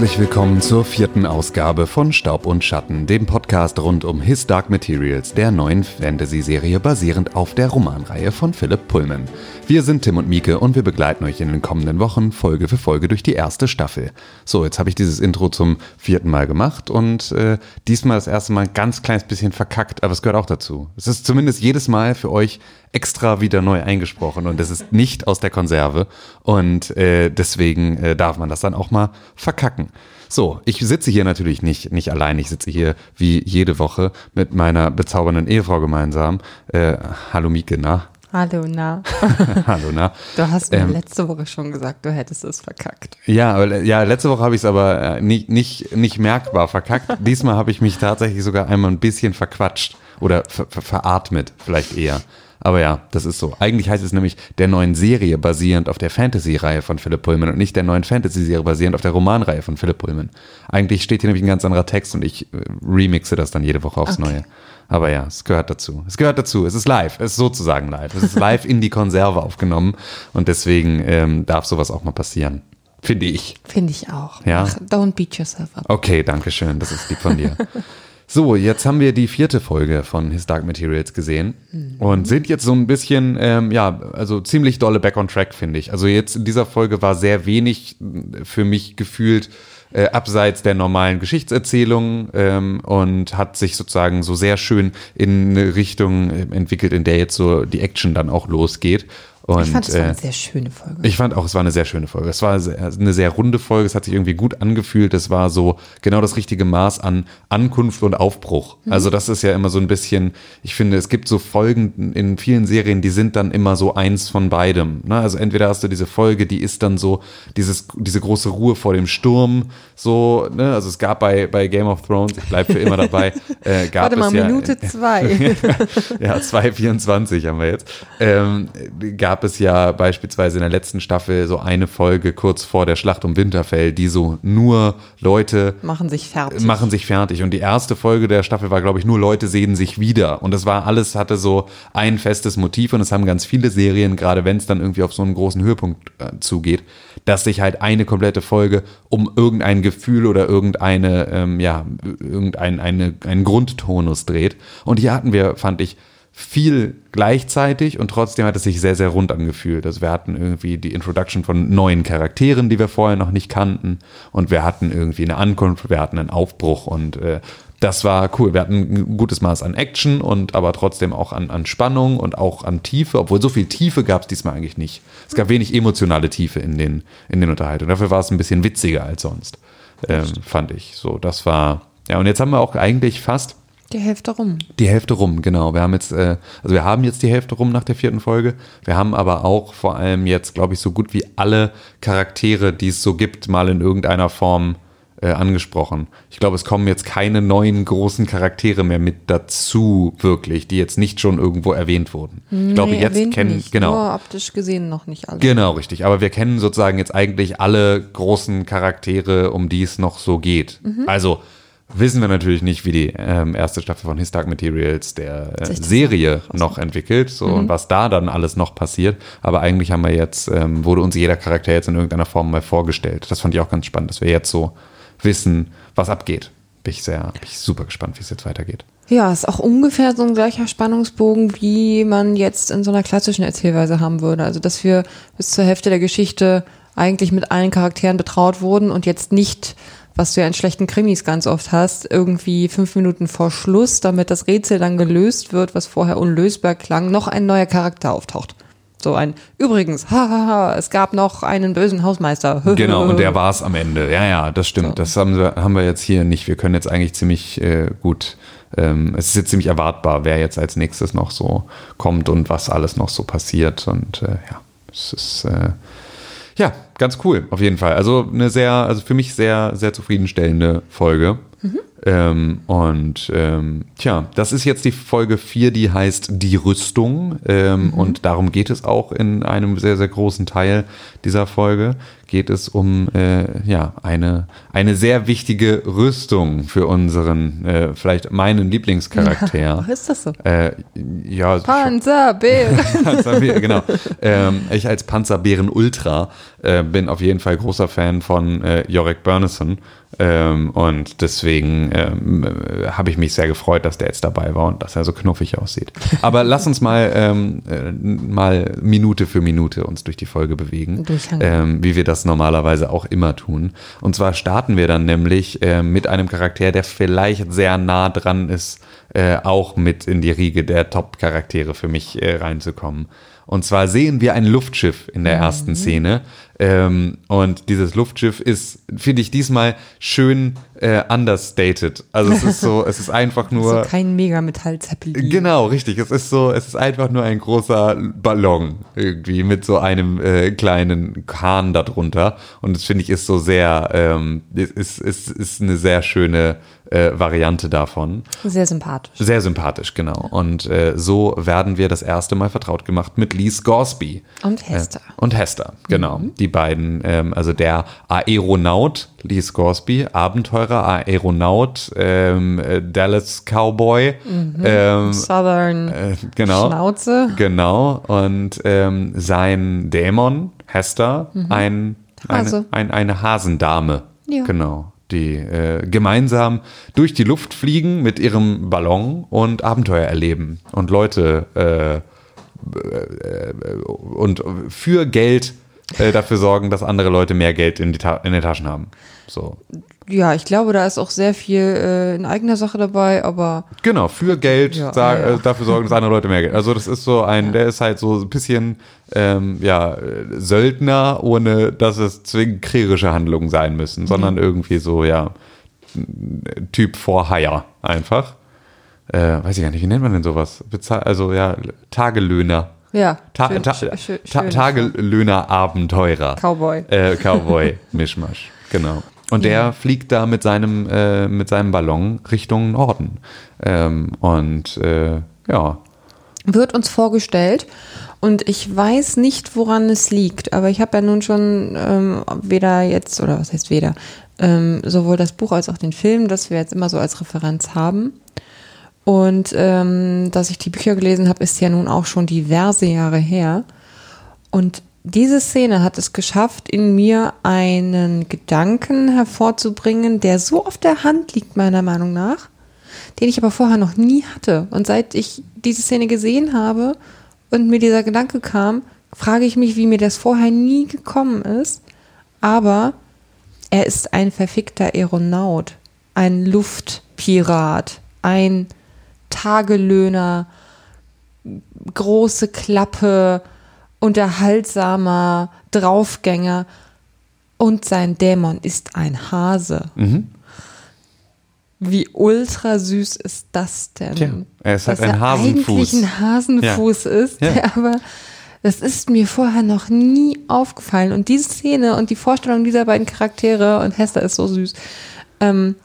Herzlich willkommen zur vierten Ausgabe von Staub und Schatten, dem Podcast rund um His Dark Materials, der neuen Fantasy-Serie basierend auf der Romanreihe von Philipp Pullman. Wir sind Tim und Mieke und wir begleiten euch in den kommenden Wochen Folge für Folge durch die erste Staffel. So, jetzt habe ich dieses Intro zum vierten Mal gemacht und äh, diesmal das erste Mal ein ganz kleines bisschen verkackt, aber es gehört auch dazu. Es ist zumindest jedes Mal für euch extra wieder neu eingesprochen und es ist nicht aus der Konserve und äh, deswegen äh, darf man das dann auch mal verkacken. So, ich sitze hier natürlich nicht, nicht allein. Ich sitze hier wie jede Woche mit meiner bezaubernden Ehefrau gemeinsam. Äh, hallo Mieke, na? Hallo, na. Hallo, na. Du hast mir ähm, letzte Woche schon gesagt, du hättest es verkackt. Ja, aber, ja letzte Woche habe ich es aber äh, nicht, nicht, nicht merkbar verkackt. Diesmal habe ich mich tatsächlich sogar einmal ein bisschen verquatscht oder ver, ver, veratmet, vielleicht eher. Aber ja, das ist so. Eigentlich heißt es nämlich der neuen Serie basierend auf der Fantasy-Reihe von Philipp Pullman und nicht der neuen Fantasy-Serie basierend auf der Romanreihe von Philipp Pullman. Eigentlich steht hier nämlich ein ganz anderer Text und ich äh, remixe das dann jede Woche aufs okay. Neue. Aber ja, es gehört dazu. Es gehört dazu. Es ist live. Es ist sozusagen live. Es ist live in die Konserve aufgenommen und deswegen ähm, darf sowas auch mal passieren. Finde ich. Finde ich auch. Ja. Ach, don't beat yourself up. Okay, danke schön. Das ist lieb von dir. So, jetzt haben wir die vierte Folge von His Dark Materials gesehen mhm. und sind jetzt so ein bisschen, ähm, ja, also ziemlich dolle back on track, finde ich. Also jetzt in dieser Folge war sehr wenig für mich gefühlt äh, abseits der normalen Geschichtserzählung ähm, und hat sich sozusagen so sehr schön in eine Richtung äh, entwickelt, in der jetzt so die Action dann auch losgeht. Und, ich fand es war eine äh, sehr schöne Folge. Ich fand auch, es war eine sehr schöne Folge. Es war eine sehr runde Folge. Es hat sich irgendwie gut angefühlt. Es war so genau das richtige Maß an Ankunft und Aufbruch. Mhm. Also das ist ja immer so ein bisschen, ich finde, es gibt so Folgen in vielen Serien, die sind dann immer so eins von beidem. Ne? Also entweder hast du diese Folge, die ist dann so dieses, diese große Ruhe vor dem Sturm. So, ne? Also es gab bei, bei Game of Thrones, ich bleibe für immer dabei, äh, gab Warte mal, es ja, Minute zwei. ja, 2,24 haben wir jetzt. Ähm, gab gab es ja beispielsweise in der letzten Staffel so eine Folge kurz vor der Schlacht um Winterfell, die so nur Leute machen sich fertig. Machen sich fertig. Und die erste Folge der Staffel war, glaube ich, nur Leute sehen sich wieder. Und das war alles, hatte so ein festes Motiv und es haben ganz viele Serien, gerade wenn es dann irgendwie auf so einen großen Höhepunkt äh, zugeht, dass sich halt eine komplette Folge um irgendein Gefühl oder irgendeine, ähm, ja, irgendein eine, einen Grundtonus dreht. Und hier hatten wir, fand ich, viel gleichzeitig und trotzdem hat es sich sehr, sehr rund angefühlt. Also wir hatten irgendwie die Introduction von neuen Charakteren, die wir vorher noch nicht kannten und wir hatten irgendwie eine Ankunft, wir hatten einen Aufbruch und äh, das war cool. Wir hatten ein gutes Maß an Action und aber trotzdem auch an, an Spannung und auch an Tiefe, obwohl so viel Tiefe gab es diesmal eigentlich nicht. Es gab wenig emotionale Tiefe in den, in den Unterhaltungen. Dafür war es ein bisschen witziger als sonst, ähm, fand ich. So, das war, ja, und jetzt haben wir auch eigentlich fast die Hälfte rum. Die Hälfte rum, genau. Wir haben jetzt, äh, also wir haben jetzt die Hälfte rum nach der vierten Folge. Wir haben aber auch vor allem jetzt, glaube ich, so gut wie alle Charaktere, die es so gibt, mal in irgendeiner Form äh, angesprochen. Ich glaube, es kommen jetzt keine neuen großen Charaktere mehr mit dazu, wirklich, die jetzt nicht schon irgendwo erwähnt wurden. Nee, ich glaube, jetzt kennen, nicht. genau. Nur optisch gesehen noch nicht alle. Genau, richtig. Aber wir kennen sozusagen jetzt eigentlich alle großen Charaktere, um die es noch so geht. Mhm. Also, wissen wir natürlich nicht, wie die ähm, erste Staffel von His Dark Materials der äh, Serie noch entwickelt so, mhm. und was da dann alles noch passiert. Aber eigentlich haben wir jetzt, ähm, wurde uns jeder Charakter jetzt in irgendeiner Form mal vorgestellt. Das fand ich auch ganz spannend, dass wir jetzt so wissen, was abgeht. Bin ich sehr, bin ich super gespannt, wie es jetzt weitergeht. Ja, ist auch ungefähr so ein gleicher Spannungsbogen, wie man jetzt in so einer klassischen Erzählweise haben würde. Also, dass wir bis zur Hälfte der Geschichte eigentlich mit allen Charakteren betraut wurden und jetzt nicht was du ja in schlechten Krimis ganz oft hast, irgendwie fünf Minuten vor Schluss, damit das Rätsel dann gelöst wird, was vorher unlösbar klang, noch ein neuer Charakter auftaucht. So ein, übrigens, hahaha, es gab noch einen bösen Hausmeister. genau, und der war es am Ende. Ja, ja, das stimmt. So. Das haben wir, haben wir jetzt hier nicht. Wir können jetzt eigentlich ziemlich äh, gut, ähm, es ist jetzt ziemlich erwartbar, wer jetzt als nächstes noch so kommt und was alles noch so passiert. Und äh, ja, es ist, äh, ja, ganz cool, auf jeden Fall. Also eine sehr, also für mich sehr, sehr zufriedenstellende Folge. Ähm, und ähm, tja, das ist jetzt die Folge 4, die heißt Die Rüstung. Ähm, Und darum geht es auch in einem sehr, sehr großen Teil dieser Folge. Geht es um äh, ja, eine, eine sehr wichtige Rüstung für unseren, äh, vielleicht meinen Lieblingscharakter. Ist das so? Äh, ja, Panzerbär. Panzerbär, genau. Ähm, ich als Panzerbären Ultra äh, bin auf jeden Fall großer Fan von äh, Jorik Burnison. Ähm, und deswegen ähm, äh, habe ich mich sehr gefreut, dass der jetzt dabei war und dass er so knuffig aussieht. Aber lass uns mal, ähm, äh, mal Minute für Minute uns durch die Folge bewegen, ähm, wie wir das normalerweise auch immer tun. Und zwar starten wir dann nämlich äh, mit einem Charakter, der vielleicht sehr nah dran ist, äh, auch mit in die Riege der Top-Charaktere für mich äh, reinzukommen. Und zwar sehen wir ein Luftschiff in der ersten Szene. Ähm, und dieses Luftschiff ist, finde ich, diesmal schön äh, understated. Also es ist so, es ist einfach nur. so kein Mega-Metall-Zeppelin. Genau, richtig. Es ist so, es ist einfach nur ein großer Ballon irgendwie mit so einem äh, kleinen Kahn darunter. Und das finde ich ist so sehr, ähm, ist, ist, ist eine sehr schöne äh, Variante davon. Sehr sympathisch. Sehr sympathisch, genau. Und äh, so werden wir das erste Mal vertraut gemacht mit Lee Scoresby. Und Hester. Äh, und Hester, genau. Die beiden, ähm, also der Aeronaut Lee Scoresby, Abenteurer, Aeronaut, ähm, äh, Dallas Cowboy. Ähm, Southern äh, genau. Schnauze. Genau. Und ähm, sein Dämon, Hester, ein, Hase. Eine, ein, eine Hasendame. Ja. Genau. Die äh, gemeinsam durch die Luft fliegen mit ihrem Ballon und Abenteuer erleben und Leute äh, äh, und für Geld äh, dafür sorgen, dass andere Leute mehr Geld in, die Ta in den Taschen haben. So. Ja, ich glaube, da ist auch sehr viel äh, in eigener Sache dabei, aber Genau, für Geld Ja, sa- ja, ja. Äh, dafür sorgen, dass andere Leute mehr Geld. Also das ist so ein, der ist halt so ein bisschen ähm, ja, Söldner, ohne dass es zwingend kriegerische Handlungen sein müssen, sondern irgendwie so, ja, Typ for Hire einfach. Äh, weiß ich gar nicht, wie nennt man denn sowas? Bezahl also ja, Tagelöhner. ja. Ta schön- ta schön- ta schön. Tagelöhner-Abenteurer. Cowboy. Äh, Cowboy, Mischmasch, genau. Und der fliegt da mit seinem, äh, mit seinem Ballon Richtung Norden. Ähm, und äh, ja, wird uns vorgestellt und ich weiß nicht, woran es liegt, aber ich habe ja nun schon ähm, weder jetzt, oder was heißt weder, ähm, sowohl das Buch als auch den Film, das wir jetzt immer so als Referenz haben. Und ähm, dass ich die Bücher gelesen habe, ist ja nun auch schon diverse Jahre her. Und diese Szene hat es geschafft, in mir einen Gedanken hervorzubringen, der so auf der Hand liegt, meiner Meinung nach, den ich aber vorher noch nie hatte. Und seit ich diese Szene gesehen habe und mir dieser Gedanke kam, frage ich mich, wie mir das vorher nie gekommen ist. Aber er ist ein verfickter Aeronaut, ein Luftpirat, ein Tagelöhner, große Klappe, unterhaltsamer Draufgänger und sein Dämon ist ein Hase. Wie ultra süß ist das denn? Tja, er ist halt ein er Hasenfuß. eigentlich ein Hasenfuß ist, Ja. der aber das ist mir vorher noch nie aufgefallen. Und diese Szene und die Vorstellung dieser beiden Charaktere, und Hester ist so süß, ähm,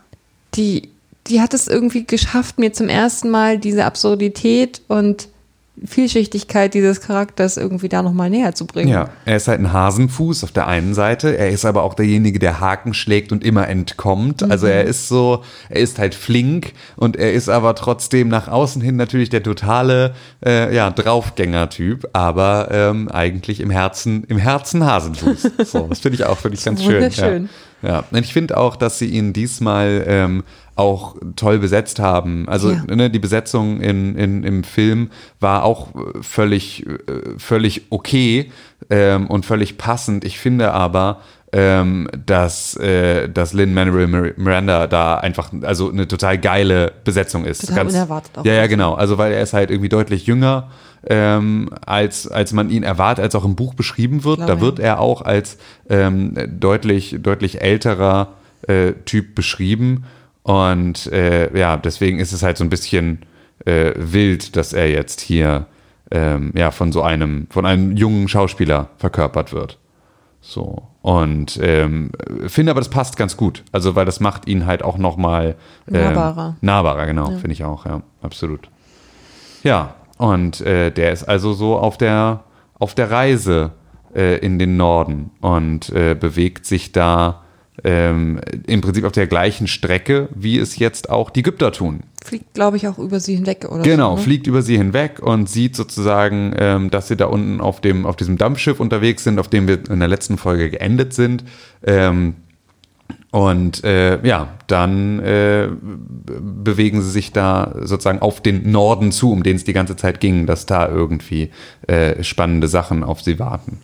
die, die hat es irgendwie geschafft, mir zum ersten Mal diese Absurdität und Vielschichtigkeit dieses Charakters irgendwie da nochmal näher zu bringen. ja, er ist halt ein Hasenfuß auf der einen Seite. Er ist aber auch derjenige, der Haken schlägt und immer entkommt. Also er ist so, er ist halt flink und er ist aber trotzdem nach außen hin natürlich der totale, äh, ja, Draufgänger-Typ, aber ähm, eigentlich im Herzen, im Herzen Hasenfuß. So, das finde ich auch, finde ich ganz schön. Ja. Wunderschön. Ja, und ich finde auch, dass sie ihn diesmal ähm, auch toll besetzt haben. Also Ja. ne, die Besetzung in, in, im Film war auch äh, völlig, äh, völlig okay ähm, und völlig passend. Ich finde aber, ähm, dass, äh, dass Lin Manuel Mir- Miranda da einfach also eine total geile Besetzung ist. Total unerwartet auch. Ja, ja, genau. Also weil er ist halt irgendwie deutlich jünger, ähm, als, als man ihn erwartet, als auch im Buch beschrieben wird. Glaube, da wird er auch als ähm, deutlich, deutlich älterer äh, Typ beschrieben. Und äh, ja, deswegen ist es halt so ein bisschen äh, wild, dass er jetzt hier ähm, ja, von so einem, von einem jungen Schauspieler verkörpert wird. So. Und ähm, finde aber, das passt ganz gut. Also, weil das macht ihn halt auch nochmal ähm, Nahbarer. Nahbarer, genau, finde ich auch, ja, absolut. Ja, und äh, der ist also so auf der, auf der Reise äh, in den Norden und äh, bewegt sich da ähm, im Prinzip auf der gleichen Strecke, wie es jetzt auch die Ägypter tun. Fliegt, glaube ich, auch über sie hinweg, oder? Genau, so, ne? fliegt über sie hinweg und sieht sozusagen, ähm, dass sie da unten auf, dem, auf diesem Dampfschiff unterwegs sind, auf dem wir in der letzten Folge geendet sind. Ähm, und äh, ja, dann äh, bewegen sie sich da sozusagen auf den Norden zu, um den es die ganze Zeit ging, dass da irgendwie äh, spannende Sachen auf sie warten.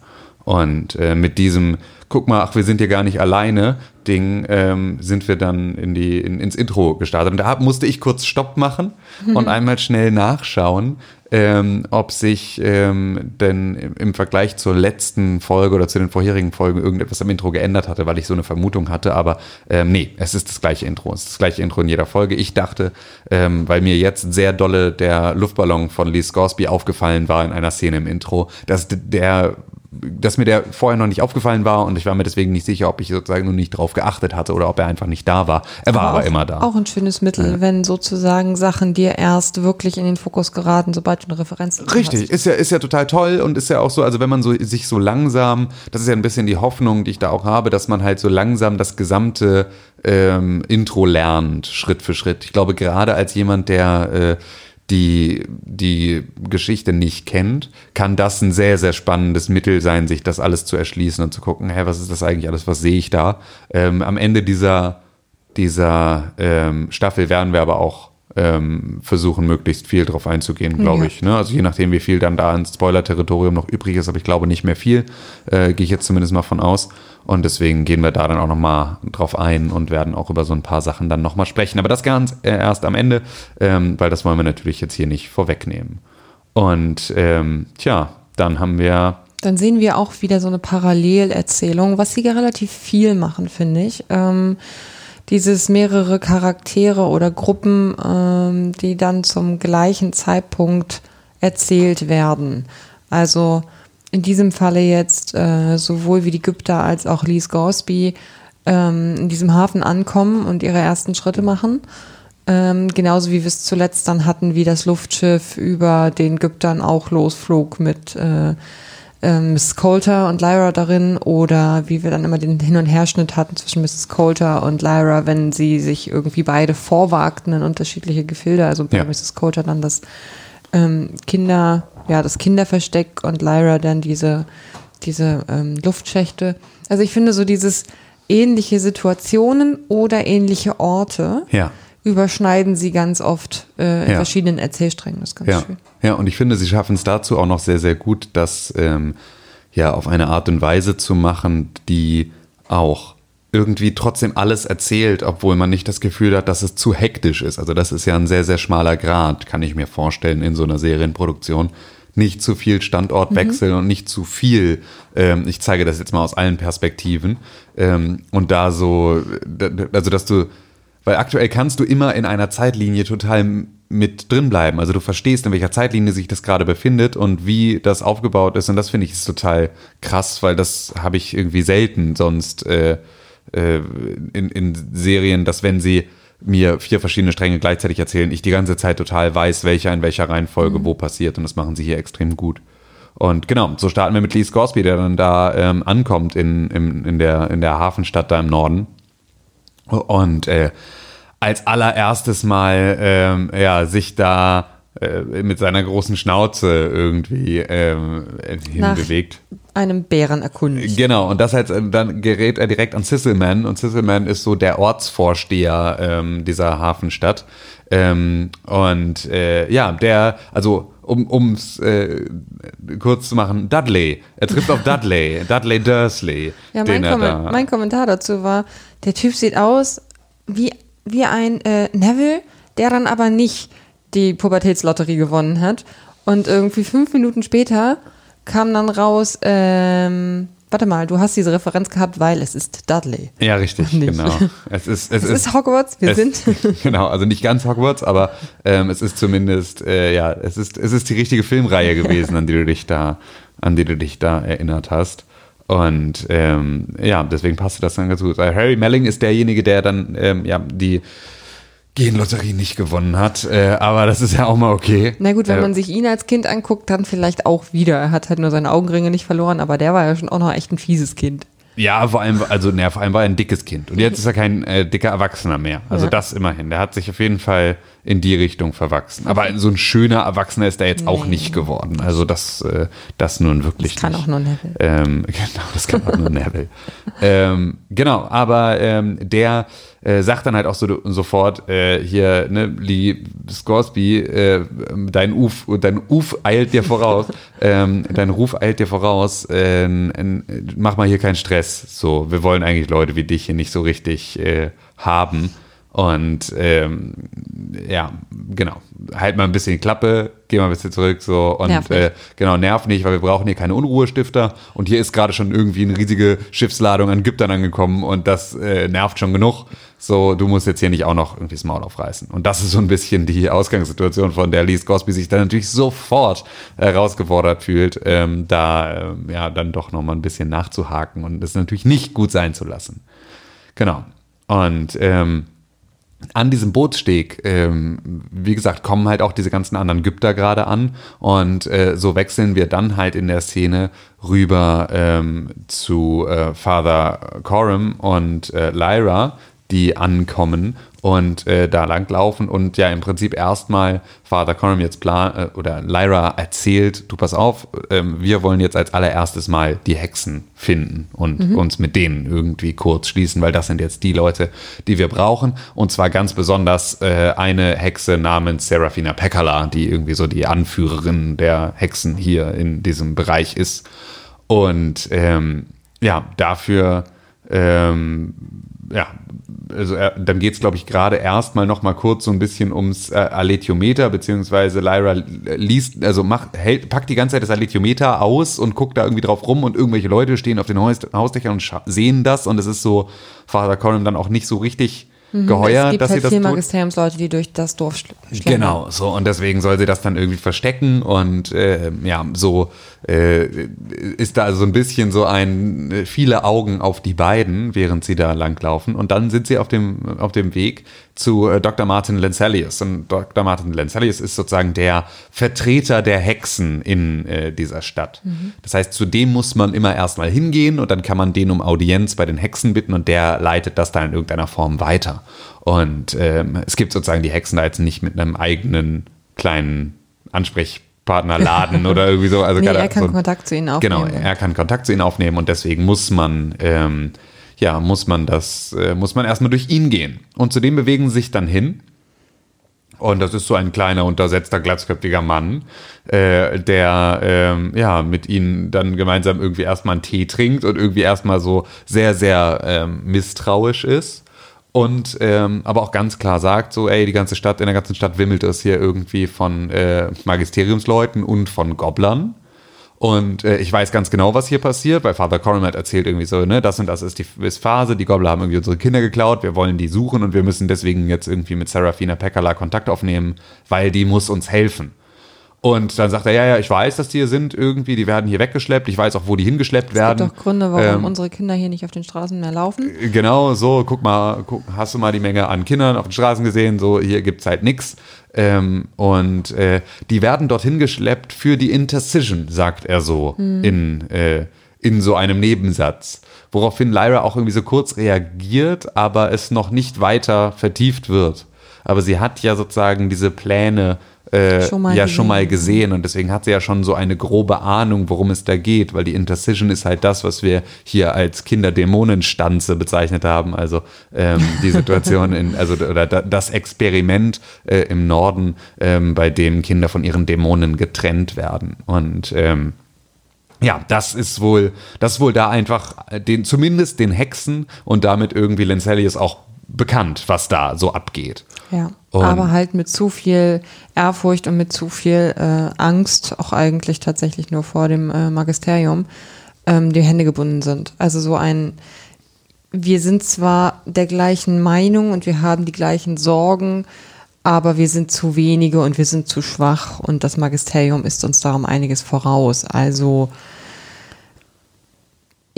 Und äh, mit diesem, guck mal, ach, wir sind hier gar nicht alleine, Ding, ähm, sind wir dann in die, in, ins Intro gestartet. Und da musste ich kurz Stopp machen und einmal schnell nachschauen, ähm, ob sich ähm, denn im, Vergleich zur letzten Folge oder zu den vorherigen Folgen irgendetwas am Intro geändert hatte, weil ich so eine Vermutung hatte. Aber ähm, nee, es ist das gleiche Intro. Es ist das gleiche Intro in jeder Folge. Ich dachte, ähm, weil mir jetzt sehr dolle der Luftballon von Lee Scorsby aufgefallen war in einer Szene im Intro, dass der dass mir der vorher noch nicht aufgefallen war und ich war mir deswegen nicht sicher, ob ich sozusagen nur nicht drauf geachtet hatte oder ob er einfach nicht da war. Er war aber, auch, immer da. Auch ein schönes Mittel, wenn sozusagen Sachen dir erst wirklich in den Fokus geraten, sobald du eine Referenz dazu Richtig, hast. ist ja, ist ja total toll und ist ja auch so, also wenn man so, sich so langsam, das ist ja ein bisschen die Hoffnung, die ich da auch habe, dass man halt so langsam das gesamte ähm, Intro lernt, Schritt für Schritt. Ich glaube, gerade als jemand, der äh, die, die Geschichte nicht kennt, kann das ein sehr, sehr spannendes Mittel sein, sich das alles zu erschließen und zu gucken, hä, was ist das eigentlich alles, was sehe ich da? Ähm, am Ende dieser, dieser ähm, Staffel werden wir aber auch ähm, versuchen, möglichst viel drauf einzugehen, glaube Ja. ich. Ne? Also je nachdem, wie viel dann da ins Spoiler-Territorium noch übrig ist, aber ich glaube nicht mehr viel, äh, gehe ich jetzt zumindest mal von aus. Und deswegen gehen wir da dann auch nochmal drauf ein und werden auch über so ein paar Sachen dann nochmal sprechen. Aber das ganz äh, erst am Ende, ähm, weil das wollen wir natürlich jetzt hier nicht vorwegnehmen. Und ähm, tja, dann haben wir Dann sehen wir auch wieder so eine Parallelerzählung, was sie ja relativ viel machen, finde ich. Ähm, dieses mehrere Charaktere oder Gruppen, ähm, die dann zum gleichen Zeitpunkt erzählt werden. Also in diesem Falle jetzt äh, sowohl wie die Ägypter als auch Lee Scoresby ähm, in diesem Hafen ankommen und ihre ersten Schritte machen. Ähm, genauso wie wir es zuletzt dann hatten, wie das Luftschiff über den Ägyptern auch losflog mit äh, ähm, Mrs. Coulter und Lyra darin oder wie wir dann immer den Hin- und Herschnitt hatten zwischen Mrs. Coulter und Lyra, wenn sie sich irgendwie beide vorwagten in unterschiedliche Gefilde. Also bei Ja. Mrs. Coulter dann das ähm, Kinder, ja, das Kinderversteck und Lyra dann diese, diese ähm, Luftschächte. Also ich finde so dieses ähnliche Situationen oder ähnliche Orte Ja. überschneiden sie ganz oft äh, in Ja. verschiedenen Erzählsträngen. Das ist ganz Ja, schön. ja, und ich finde, sie schaffen es dazu auch noch sehr, sehr gut, das ähm, ja auf eine Art und Weise zu machen, die auch irgendwie trotzdem alles erzählt, obwohl man nicht das Gefühl hat, dass es zu hektisch ist. Also das ist ja ein sehr, sehr schmaler Grad, kann ich mir vorstellen, in so einer Serienproduktion. Nicht zu viel Standortwechsel und nicht zu viel, ähm, ich zeige das jetzt mal aus allen Perspektiven, ähm, und da so, also dass du, weil aktuell kannst du immer in einer Zeitlinie total mit drin bleiben. Also du verstehst, in welcher Zeitlinie sich das gerade befindet und wie das aufgebaut ist. Und das finde ich ist total krass, weil das habe ich irgendwie selten sonst äh, äh, in, in Serien, dass wenn sie mir vier verschiedene Stränge gleichzeitig erzählen, ich die ganze Zeit total weiß, welcher in welcher Reihenfolge wo passiert. Und das machen sie hier extrem gut. Und genau, so starten wir mit Lee Scoresby, der dann da ähm, ankommt in, in, in, der, in der Hafenstadt da im Norden. Und äh, als allererstes mal ähm, ja, sich da äh, mit seiner großen Schnauze irgendwie ähm, hinbewegt. Einem Bären erkundigt. Genau, und das heißt, dann gerät er direkt an Sisselman und Sisselman ist so der Ortsvorsteher ähm, dieser Hafenstadt. Ähm, und äh, ja, der, also um ums äh, kurz zu machen, Dudley. Er trifft auf Dudley, Dudley Dursley, Ja, mein, Kommen- da. mein Kommentar dazu war, der Typ sieht aus wie, wie ein äh, Neville, der dann aber nicht die Pubertätslotterie gewonnen hat. Und irgendwie fünf Minuten später kam dann raus, ähm, warte mal, du hast diese Referenz gehabt, weil es ist Dudley. ja, richtig, Nicht. genau. Es ist, es Es ist Hogwarts, wir es, sind. genau, also nicht ganz Hogwarts, aber ähm, es ist zumindest, äh, ja, es ist, es ist die richtige Filmreihe gewesen, an die du dich da, an die du dich da erinnert hast. Und ähm, ja, deswegen passte das dann ganz gut. Harry Melling ist derjenige, der dann ähm, ja die Genlotterie nicht gewonnen hat, äh, aber das ist ja auch mal okay. Na gut, wenn äh, man sich ihn als Kind anguckt, dann vielleicht auch wieder. Er hat halt nur seine Augenringe nicht verloren, aber der war ja schon auch noch echt ein fieses Kind. Ja, vor allem, also ne, vor allem war er ein dickes Kind. Und jetzt ist er kein äh, dicker Erwachsener mehr. Also Ja. das immerhin. Der hat sich auf jeden Fall in die Richtung verwachsen. Aber so ein schöner Erwachsener ist er jetzt auch Nee. nicht geworden. Also das, äh, das nun wirklich Das kann nicht. auch nur Neville. Ähm, genau, das kann auch nur Neville. ähm, genau, aber ähm, der äh, sagt dann halt auch so sofort äh, hier, ne, Lee Scoresby, äh, dein Uf, dein Uf eilt dir voraus, ähm, dein Ruf eilt dir voraus, äh, n- mach mal hier keinen Stress. So, wir wollen eigentlich Leute wie dich hier nicht so richtig äh, haben. Und ähm, ja, genau. Halt mal ein bisschen die Klappe, geh mal ein bisschen zurück so und Nerv äh, genau, nerv nicht, weil wir brauchen hier keine Unruhestifter. Und hier ist gerade schon irgendwie eine riesige Schiffsladung an Ägyptern angekommen und das äh, nervt schon genug. So, du musst jetzt hier nicht auch noch irgendwie das Maul aufreißen. Und das ist so ein bisschen die Ausgangssituation, von der Lee Cosby sich dann natürlich sofort herausgefordert fühlt, ähm, da ähm, ja dann doch nochmal ein bisschen nachzuhaken und es natürlich nicht gut sein zu lassen. Genau. Und ähm, an diesem Bootssteg, ähm, wie gesagt, kommen halt auch diese ganzen anderen Ägypter gerade an. Und äh, so wechseln wir dann halt in der Szene rüber ähm, zu äh, Father Coram und äh, Lyra, die ankommen und äh, da langlaufen und ja im Prinzip erstmal Father Coram jetzt plan äh, oder Lyra erzählt, du pass auf, ähm, wir wollen jetzt als allererstes mal die Hexen finden und uns mit denen irgendwie kurz schließen, weil das sind jetzt die Leute, die wir brauchen. Und zwar ganz besonders äh, eine Hexe namens Serafina Pekkala, die irgendwie so die Anführerin der Hexen hier in diesem Bereich ist. Und ähm, ja, dafür ähm, ja, also er, dann geht es, glaube ich, gerade erstmal noch mal kurz so ein bisschen ums äh, Aletiometer, beziehungsweise Lyra liest, also macht, hält, packt die ganze Zeit das Aletiometer aus und guckt da irgendwie drauf rum und irgendwelche Leute stehen auf den Haus, Hausdächern und sehen das und es ist so, Father Coram dann auch nicht so richtig geheuer, Mhm. es gibt dass halt sie das viel tut. Magisteriumsleute, die durch das Dorf schl schlendern. Genau, so und deswegen soll sie das dann irgendwie verstecken und äh, ja, so äh, ist da so ein bisschen so ein äh, viele Augen auf die beiden, während sie da langlaufen und dann sind sie auf dem auf dem Weg zu äh, Dr. Martin Lancelius und Dr. Martin Lancelius ist sozusagen der Vertreter der Hexen in äh, dieser Stadt. Das heißt, zu dem muss man immer erstmal hingehen und dann kann man den um Audienz bei den Hexen bitten und der leitet das dann in irgendeiner Form weiter. Und ähm, es gibt sozusagen die Hexen da jetzt nicht mit einem eigenen kleinen Ansprechpartnerladen oder irgendwie so. Also Nee, er kann so Kontakt zu ihnen aufnehmen. Genau, er kann Kontakt zu ihnen aufnehmen und deswegen muss man, ähm, ja, muss man das, äh, muss man erstmal durch ihn gehen. Und zudem bewegen sie sich dann hin. Und das ist so ein kleiner, untersetzter, glatzköpfiger Mann, äh, der ähm, ja mit ihnen dann gemeinsam irgendwie erstmal einen Tee trinkt und irgendwie erstmal so sehr, sehr ähm, misstrauisch ist. Und ähm, aber auch ganz klar sagt, so, ey, die ganze Stadt, in der ganzen Stadt wimmelt es hier irgendwie von äh, Magisteriumsleuten und von Gobblern. Und äh, ich weiß ganz genau, was hier passiert, weil Father Coram hat erzählt irgendwie so, ne, das und das ist die ist Phase, die Gobbler haben irgendwie unsere Kinder geklaut, wir wollen die suchen und wir müssen deswegen jetzt irgendwie mit Serafina Pekkala Kontakt aufnehmen, weil die muss uns helfen. Und dann sagt er, ja, ja, ich weiß, dass die hier sind irgendwie, die werden hier weggeschleppt, ich weiß auch, wo die hingeschleppt Es werden. gibt doch Gründe, warum Ähm, unsere Kinder hier nicht auf den Straßen mehr laufen. Genau, so, guck mal, guck, hast du mal die Menge an Kindern auf den Straßen gesehen? So, hier gibt's halt nix. Ähm, und äh, die werden dorthin geschleppt für die Intercision, sagt er so in, äh, in so einem Nebensatz. Woraufhin Lyra auch irgendwie so kurz reagiert, aber es noch nicht weiter vertieft wird. Aber sie hat ja sozusagen diese Pläne äh, Schon mal ja schon mal gesehen. gesehen. Und deswegen hat sie ja schon so eine grobe Ahnung, worum es da geht, weil die Intercision ist halt das, was wir hier als Kinderdämonenstanze bezeichnet haben, also ähm, die Situation in, also oder da, das Experiment äh, im Norden, ähm, bei dem Kinder von ihren Dämonen getrennt werden. Und ähm, ja, das ist wohl, das ist wohl da einfach den, zumindest den Hexen und damit irgendwie Lancelius auch bekannt, was da so abgeht. Ja, Und- aber halt mit zu viel Ehrfurcht und mit zu viel äh, Angst, auch eigentlich tatsächlich nur vor dem äh, Magisterium, ähm, die Hände gebunden sind. Also so ein, wir sind zwar der gleichen Meinung und wir haben die gleichen Sorgen, aber wir sind zu wenige und wir sind zu schwach und das Magisterium ist uns darum einiges voraus. Also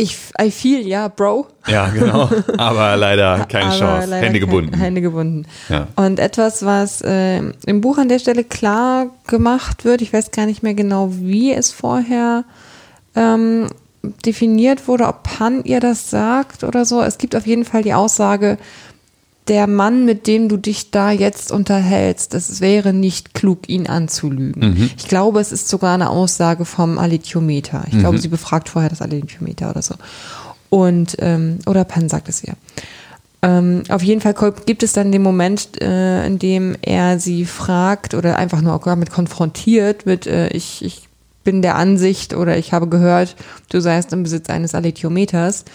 ich, I feel, ja, Bro. Ja, genau. Aber leider keine Aber Chance. leider Hände kein- gebunden. Hände gebunden. Ja. Und etwas, was äh, im Buch an der Stelle klar gemacht wird, ich weiß gar nicht mehr genau, wie es vorher ähm, definiert wurde, ob Pan ihr das sagt oder so. Es gibt auf jeden Fall die Aussage, der Mann, mit dem du dich da jetzt unterhältst, es wäre nicht klug, ihn anzulügen. Mhm. Ich glaube, es ist sogar eine Aussage vom Alithiometer. Ich glaube, sie befragt vorher das Alithiometer oder so. Und, ähm, oder Pan sagt es ihr. Ähm, auf jeden Fall gibt es dann den Moment, äh, in dem er sie fragt oder einfach nur auch damit konfrontiert mit, äh, ich, ich bin der Ansicht oder ich habe gehört, du seist im Besitz eines Alethiometers.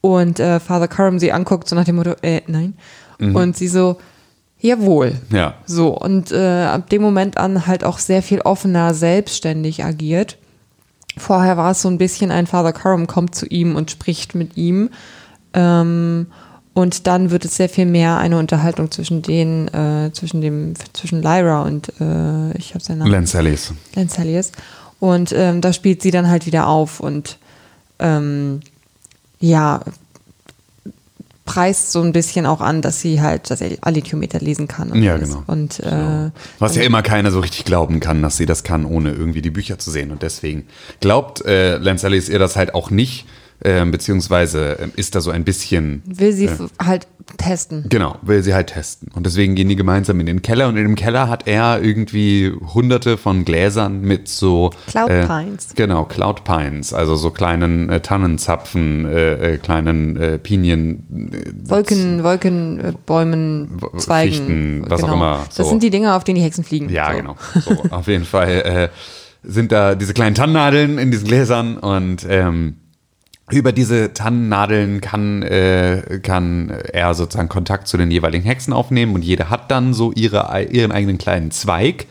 Und äh, Father Curran sie anguckt, so nach dem Motto, äh, nein. Und sie so, jawohl. Ja. So, und äh, ab dem Moment an halt auch sehr viel offener selbstständig agiert. Vorher war es so ein bisschen ein Father Curran kommt zu ihm und spricht mit ihm. Ähm, und dann wird es sehr viel mehr eine Unterhaltung zwischen den, äh, zwischen dem, zwischen Lyra und äh, ich habe seinen Namen. Lancellis. Lancelius. Und ähm, da spielt sie dann halt wieder auf und ähm, ja, preist so ein bisschen auch an, dass sie halt das Alithiometer lesen kann. Und Ja, alles. genau. Und äh, Was ja immer keiner so richtig glauben kann, dass sie das kann, ohne irgendwie die Bücher zu sehen. Und deswegen glaubt äh, Lancellis ihr das halt auch nicht, ähm, beziehungsweise ähm, ist da so ein bisschen will sie f- halt testen. Genau, will sie halt testen. Und deswegen gehen die gemeinsam in den Keller und in dem Keller hat er irgendwie hunderte von Gläsern mit so Cloud äh, Pines. Genau, Cloud Pines, also so kleinen äh, Tannenzapfen, äh, äh, kleinen äh, Pinien, äh, Wolken, Wolkenbäumen, Zweigen. Fichten, was auch genau. immer, so. Das sind die Dinger, auf denen die Hexen fliegen. Ja, so. genau. So, auf jeden Fall äh, sind da diese kleinen Tannennadeln in diesen Gläsern und ähm, über diese Tannennadeln kann, äh, kann er sozusagen Kontakt zu den jeweiligen Hexen aufnehmen und jede hat dann so ihre, ihren eigenen kleinen Zweig.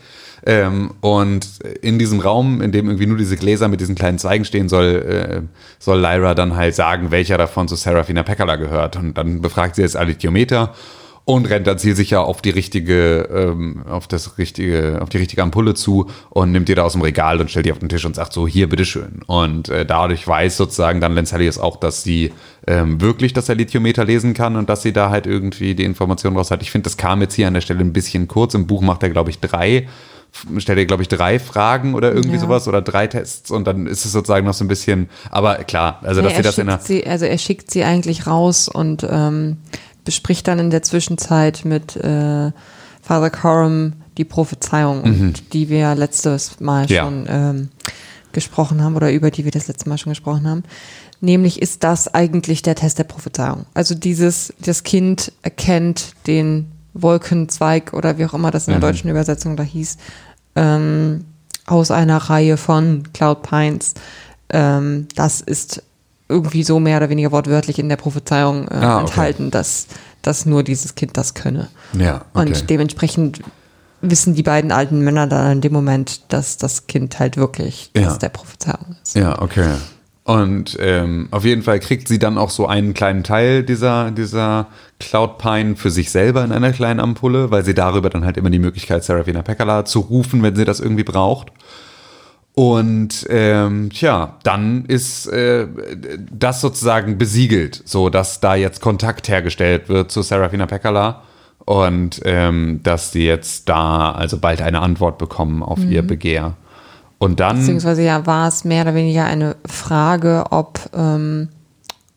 Ähm, und in diesem Raum, in dem irgendwie nur diese Gläser mit diesen kleinen Zweigen stehen, soll, äh, soll Lyra dann halt sagen, welcher davon zu Serafina Pekkala gehört. Und dann befragt sie das Alithiometer und rennt dann zielsicher auf die richtige, ähm, auf das richtige, auf die richtige Ampulle zu und nimmt die da aus dem Regal und stellt die auf den Tisch und sagt so, hier, bitteschön. Und äh, dadurch weiß sozusagen dann Lancelius auch, dass sie ähm, wirklich das Alithiometer lesen kann und dass sie da halt irgendwie die Informationen raus hat. Ich finde, das kam jetzt hier an der Stelle ein bisschen kurz. Im Buch macht er, glaube ich, drei stellt er, glaube ich, drei Fragen oder irgendwie Ja. sowas oder drei Tests und dann ist es sozusagen noch so ein bisschen, aber klar, also dass Nee, sie das in der, sie, also er schickt sie eigentlich raus und ähm, bespricht dann in der Zwischenzeit mit äh, Father Coram die Prophezeiung, und die wir letztes Mal Mhm. Ja. schon ähm, gesprochen haben oder über die wir das letzte Mal schon gesprochen haben. Nämlich ist das eigentlich der Test der Prophezeiung. Also dieses, das Kind erkennt den Wolkenzweig oder wie auch immer das in der Mhm. deutschen Übersetzung da hieß, ähm, aus einer Reihe von Cloud Pines. Ähm, das ist irgendwie so mehr oder weniger wortwörtlich in der Prophezeiung äh, Ah, okay. enthalten, dass, dass nur dieses Kind das könne. ja, okay. Und dementsprechend wissen die beiden alten Männer dann in dem Moment, dass das Kind halt wirklich Ja. das der Prophezeiung ist. Ja, okay. Und ähm, auf jeden Fall kriegt sie dann auch so einen kleinen Teil dieser, dieser Cloud Pine für sich selber in einer kleinen Ampulle, weil sie darüber dann halt immer die Möglichkeit, Serafina Pekkala zu rufen, wenn sie das irgendwie braucht. Und ähm, tja, dann ist äh, das sozusagen besiegelt, so dass da jetzt Kontakt hergestellt wird zu Serafina Pekkala und ähm, dass sie jetzt da also bald eine Antwort bekommen auf ihr Begehr. Und dann Beziehungsweise ja, war es mehr oder weniger eine Frage, ob, ähm,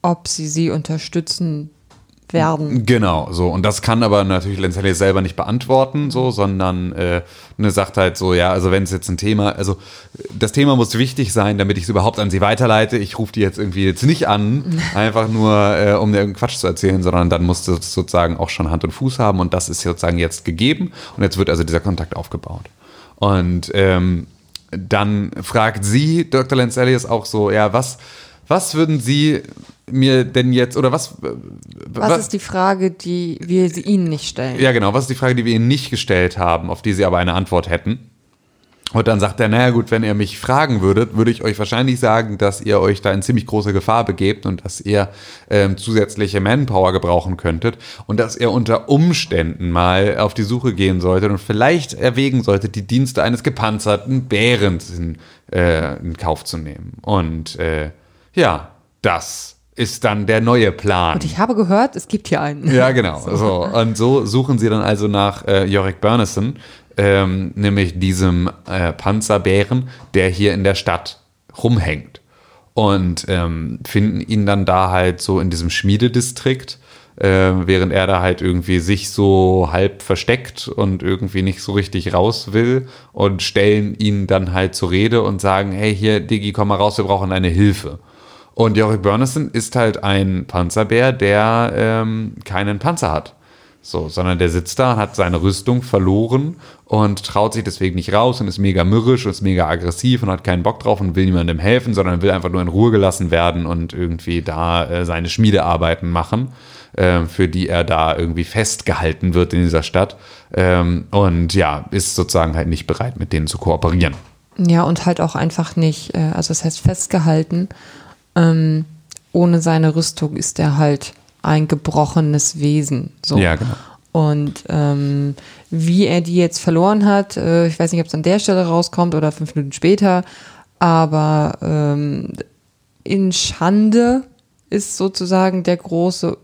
ob sie sie unterstützen werden. Genau, so. Und das kann aber natürlich Lenzelli selber nicht beantworten, so, sondern äh, ne, sagt halt so, ja, also wenn es jetzt ein Thema, also das Thema muss wichtig sein, damit ich es überhaupt an sie weiterleite. Ich rufe die jetzt irgendwie jetzt nicht an, einfach nur, äh, um dir irgendeinen Quatsch zu erzählen, sondern dann muss das sozusagen auch schon Hand und Fuß haben und das ist sozusagen jetzt gegeben und jetzt wird also dieser Kontakt aufgebaut. Und ähm, dann fragt sie, Dr. Lenzellius, auch so, ja, was, was würden Sie mir denn jetzt, oder was, Was ist die Frage, die wir sie ihnen nicht stellen? ja, genau. Was ist die Frage, die wir Ihnen nicht gestellt haben, auf die Sie aber eine Antwort hätten? Und dann sagt er, naja gut, wenn ihr mich fragen würdet, würde ich euch wahrscheinlich sagen, dass ihr euch da in ziemlich große Gefahr begebt und dass ihr ähm, zusätzliche Manpower gebrauchen könntet und dass ihr unter Umständen mal auf die Suche gehen solltet und vielleicht erwägen solltet, die Dienste eines gepanzerten Bärens in, äh, in Kauf zu nehmen. Und äh, ja, das ist dann der neue Plan. Und ich habe gehört, es gibt hier einen. Ja, genau. So. so. Und so suchen sie dann also nach äh, Jorik Bernison, ähm, nämlich diesem äh, Panzerbären, der hier in der Stadt rumhängt. Und ähm, finden ihn dann da halt so in diesem Schmiededistrikt, äh, während er da halt irgendwie sich so halb versteckt und irgendwie nicht so richtig raus will und stellen ihn dann halt zur Rede und sagen, hey hier, Digi, komm mal raus, wir brauchen deine Hilfe. Und Jorik Börnesen ist halt ein Panzerbär, der ähm, keinen Panzer hat. So, sondern der sitzt da, hat seine Rüstung verloren und traut sich deswegen nicht raus und ist mega mürrisch und ist mega aggressiv und hat keinen Bock drauf und will niemandem helfen, sondern will einfach nur in Ruhe gelassen werden und irgendwie da äh, seine Schmiedearbeiten machen, äh, für die er da irgendwie festgehalten wird in dieser Stadt. Ähm, und ja, ist sozusagen halt nicht bereit, mit denen zu kooperieren. Ja, und halt auch einfach nicht, äh, also das heißt festgehalten. Ähm, ohne seine Rüstung ist er halt ein gebrochenes Wesen. So. Ja, genau. Und ähm, wie er die jetzt verloren hat, äh, ich weiß nicht, ob es an der Stelle rauskommt oder fünf Minuten später, aber ähm, in Schande ist sozusagen der große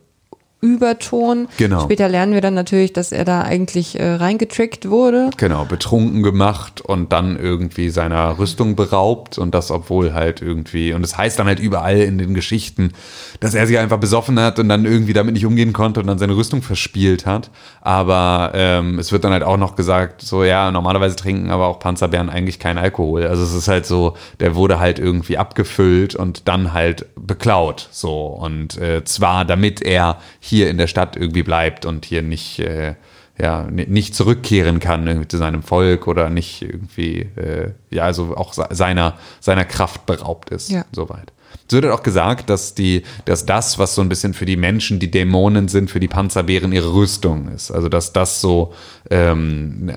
Überton. Genau. Später lernen wir dann natürlich, dass er da eigentlich äh, reingetrickt wurde. Genau, betrunken gemacht und dann irgendwie seiner Rüstung beraubt und das obwohl halt irgendwie, und es das heißt dann halt überall in den Geschichten, dass er sich einfach besoffen hat und dann irgendwie damit nicht umgehen konnte und dann seine Rüstung verspielt hat. Aber ähm, es wird dann halt auch noch gesagt, so ja, normalerweise trinken aber auch Panzerbären eigentlich keinen Alkohol. Also es ist halt so, der wurde halt irgendwie abgefüllt und dann halt beklaut. So. Und äh, zwar damit er hier in der Stadt irgendwie bleibt und hier nicht, äh, ja, nicht zurückkehren kann zu seinem Volk oder nicht irgendwie, äh, ja, also auch seiner, seiner Kraft beraubt ist. Ja. Soweit. Es wird auch gesagt, dass, die, dass das, was so ein bisschen für die Menschen, die Dämonen sind, für die Panzerbären ihre Rüstung ist. Also dass das so, ähm,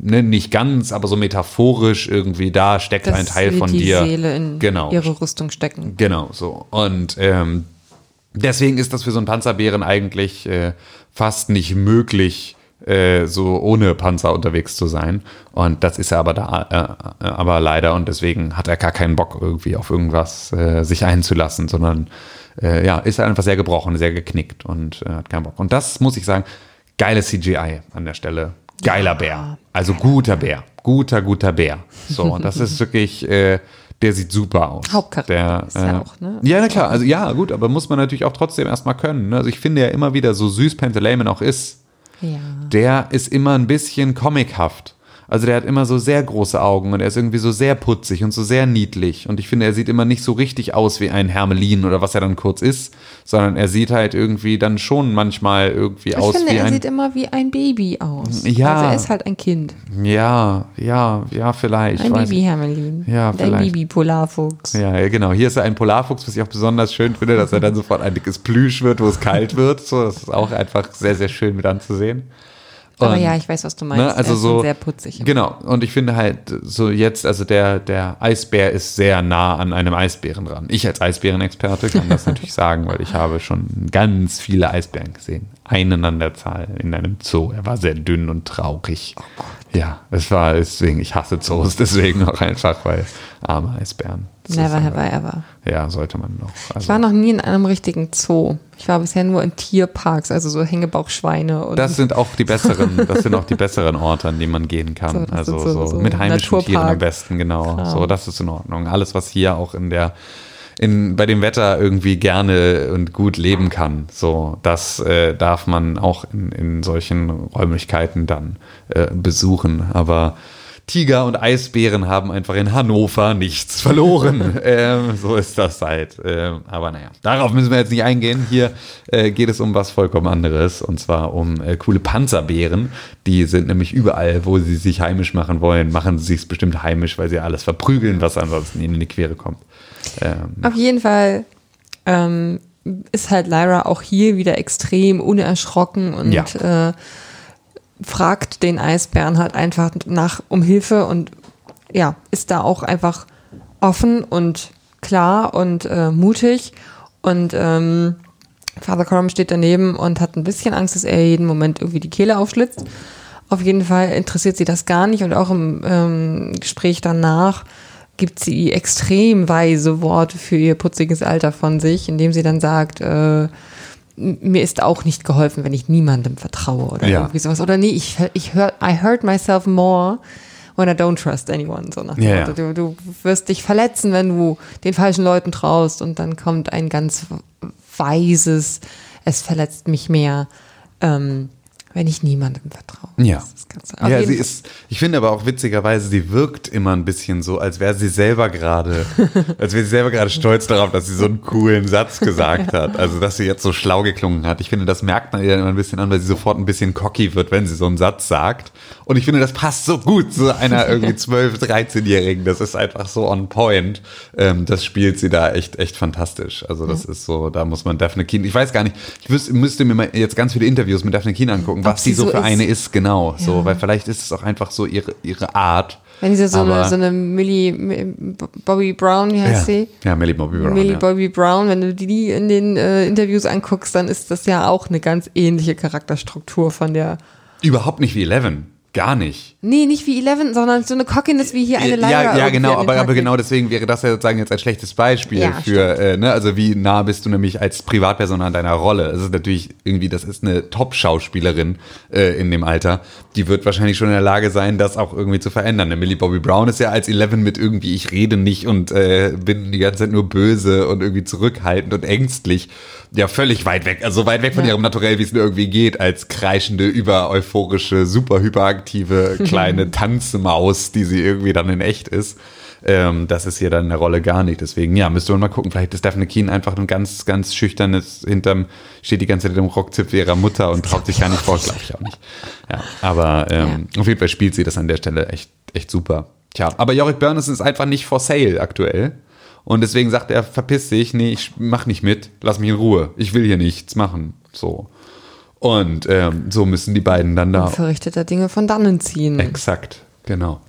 ne, nicht ganz, aber so metaphorisch irgendwie da steckt Das ein Teil von die dir. Seele in genau. ihre Rüstung stecken. Genau, so. Und ähm, deswegen ist das für so einen Panzerbären eigentlich äh, fast nicht möglich, äh, so ohne Panzer unterwegs zu sein. Und das ist er aber da, äh, aber leider. Und deswegen hat er gar keinen Bock, irgendwie auf irgendwas äh, sich einzulassen, sondern äh, ja, ist er einfach sehr gebrochen, sehr geknickt und äh, hat keinen Bock. Und das muss ich sagen, geile CGI an der Stelle. Geiler Bär. Also guter Bär. Guter, guter Bär. So, und das ist wirklich, äh, der sieht super aus. Hauptcharakter der, ist ja äh, auch, ne? Ja, na klar, also ja, gut, aber muss man natürlich auch trotzdem erstmal können. Ne? Also ich finde ja immer wieder, so süß Pantaleimon auch ist, Ja. der ist immer ein bisschen comichaft. Also der hat immer so sehr große Augen und er ist irgendwie so sehr putzig und so sehr niedlich. Und ich finde, er sieht immer nicht so richtig aus wie ein Hermelin oder was er dann kurz ist, sondern er sieht halt irgendwie dann schon manchmal irgendwie Ich aus finde, wie er ein. sieht immer wie ein Baby aus. Ja. Also er ist halt ein Kind. ja, ja, ja, vielleicht. Ein weiß Baby Hermelin. Ja, Ein vielleicht. Baby Polarfuchs. Ja, ja, genau. Hier ist er ein Polarfuchs, was ich auch besonders schön finde, dass er dann sofort ein dickes Plüsch wird, wo es kalt wird. So, das ist auch einfach sehr, sehr schön mit anzusehen. Aber Und, ja, ich weiß, was du meinst. ne, also ist so sehr putzig. Genau. Und ich finde halt so jetzt, also der der Eisbär ist sehr nah an einem Eisbären dran. Ich als Eisbärenexperte kann das natürlich sagen, weil ich habe schon ganz viele Eisbären gesehen. Einen an der Zahl in einem Zoo. Er war sehr dünn und traurig. ja, es war deswegen. Ich hasse Zoos deswegen auch einfach, weil arme Eisbären. Das Never have I ever. Ja, sollte man noch. Also, Ich war noch nie in einem richtigen Zoo. Ich war bisher nur in Tierparks, also so Hängebauchschweine und das sind auch die besseren, das sind auch die besseren Orte, an die man gehen kann. So, also so, so- mit heimischen Tieren Naturpark. am besten, genau. Kram. So, das ist in Ordnung. Alles, was hier auch in der in, bei dem Wetter irgendwie gerne und gut leben kann. So, das äh, darf man auch in, in solchen Räumlichkeiten dann äh, besuchen. Aber Tiger und Eisbären haben einfach in Hannover nichts verloren. ähm, so ist das halt. Ähm, aber naja, darauf müssen wir jetzt nicht eingehen. Hier äh, geht es um was vollkommen anderes. Und zwar um äh, coole Panzerbären. Die sind nämlich überall, wo sie sich heimisch machen wollen, machen sie sich bestimmt heimisch, weil sie alles verprügeln, was ansonsten ihnen in die Quere kommt. Ähm, Auf jeden Fall ähm, ist halt Lyra auch hier wieder extrem unerschrocken und Ja. äh, fragt den Eisbären halt einfach nach um Hilfe und ja, ist da auch einfach offen und klar und äh, mutig und ähm, Father Coram steht daneben und hat ein bisschen Angst, dass er jeden Moment irgendwie die Kehle aufschlitzt. Auf jeden Fall interessiert sie das gar nicht und auch im ähm, Gespräch danach gibt sie extrem weise Worte für ihr putziges Alter von sich, indem sie dann sagt, äh, mir ist auch nicht geholfen, wenn ich niemandem vertraue oder Ja. irgendwie sowas. Oder nee, ich, ich hör, I hurt myself more when I don't trust anyone. So nach Ja, ja. Du, du wirst dich verletzen, wenn du den falschen Leuten traust und dann kommt ein ganz weises, es verletzt mich mehr, ähm, wenn ich niemandem vertraue. Ja. Ja, sie ist, ich finde aber auch witzigerweise, sie wirkt immer ein bisschen so, als wäre sie selber gerade, als wäre sie selber gerade stolz darauf, dass sie so einen coolen Satz gesagt hat. Also, dass sie jetzt so schlau geklungen hat. Ich finde, das merkt man ihr dann immer ein bisschen an, weil sie sofort ein bisschen cocky wird, wenn sie so einen Satz sagt. Und ich finde, das passt so gut zu einer irgendwie 12-, 13-Jährigen. Das ist einfach so on point. Ähm, das spielt sie da echt, echt fantastisch. Also, das ist so, da muss man Daphne Keen, ich weiß gar nicht, ich müsste mir mal jetzt ganz viele Interviews mit Daphne Keen angucken, was sie so so für ist. eine ist, genau. So, Ja. weil vielleicht ist es auch einfach so ihre, ihre Art. Wenn sie so eine, so eine Millie, Mi- Bobby Brown, wie heißt ja. sie? ja, Millie Bobby Brown. Millie ja. Bobby Brown, wenn du die in den äh, Interviews anguckst, dann ist das ja auch eine ganz ähnliche Charakterstruktur von der. Überhaupt nicht wie Eleven. Gar nicht. Nee, nicht wie Eleven, sondern so eine Cockiness wie hier eine Lyra. ja, ja, genau, aber, aber genau deswegen wäre das ja sozusagen jetzt ein schlechtes Beispiel Ja, für, äh, ne, also wie nah bist du nämlich als Privatperson an deiner Rolle. Es ist natürlich irgendwie, das ist eine Top-Schauspielerin äh, in dem Alter. Die wird wahrscheinlich schon in der Lage sein, das auch irgendwie zu verändern. Eine Millie Bobby Brown ist ja als Eleven mit irgendwie, ich rede nicht und äh, bin die ganze Zeit nur böse und irgendwie zurückhaltend und ängstlich. Ja, völlig weit weg, also weit weg von Ja. ihrem Naturell, wie es nur irgendwie geht, als kreischende, übereuphorische, super hyperaktive kleine Tanzmaus, die sie irgendwie dann in echt ist. Ähm, das ist hier dann in der Rolle gar nicht. Deswegen, ja, müsste man mal gucken. Vielleicht ist Daphne Keen einfach ein ganz, ganz schüchternes, hinterm, steht die ganze Zeit hinterm Rockzipfel ihrer Mutter und traut sich gar nicht vor, glaube ich auch nicht. Ja, aber ähm, auf jeden Fall spielt sie das an der Stelle echt, echt super. Tja, aber Yorick Burness ist einfach nicht for sale aktuell. Und deswegen sagt er, verpiss dich, nee, ich mach nicht mit, lass mich in Ruhe. Ich will hier nichts machen. So. Und ähm, so müssen die beiden dann da. Verrichteter Dinge von dannen ziehen. Exakt, genau.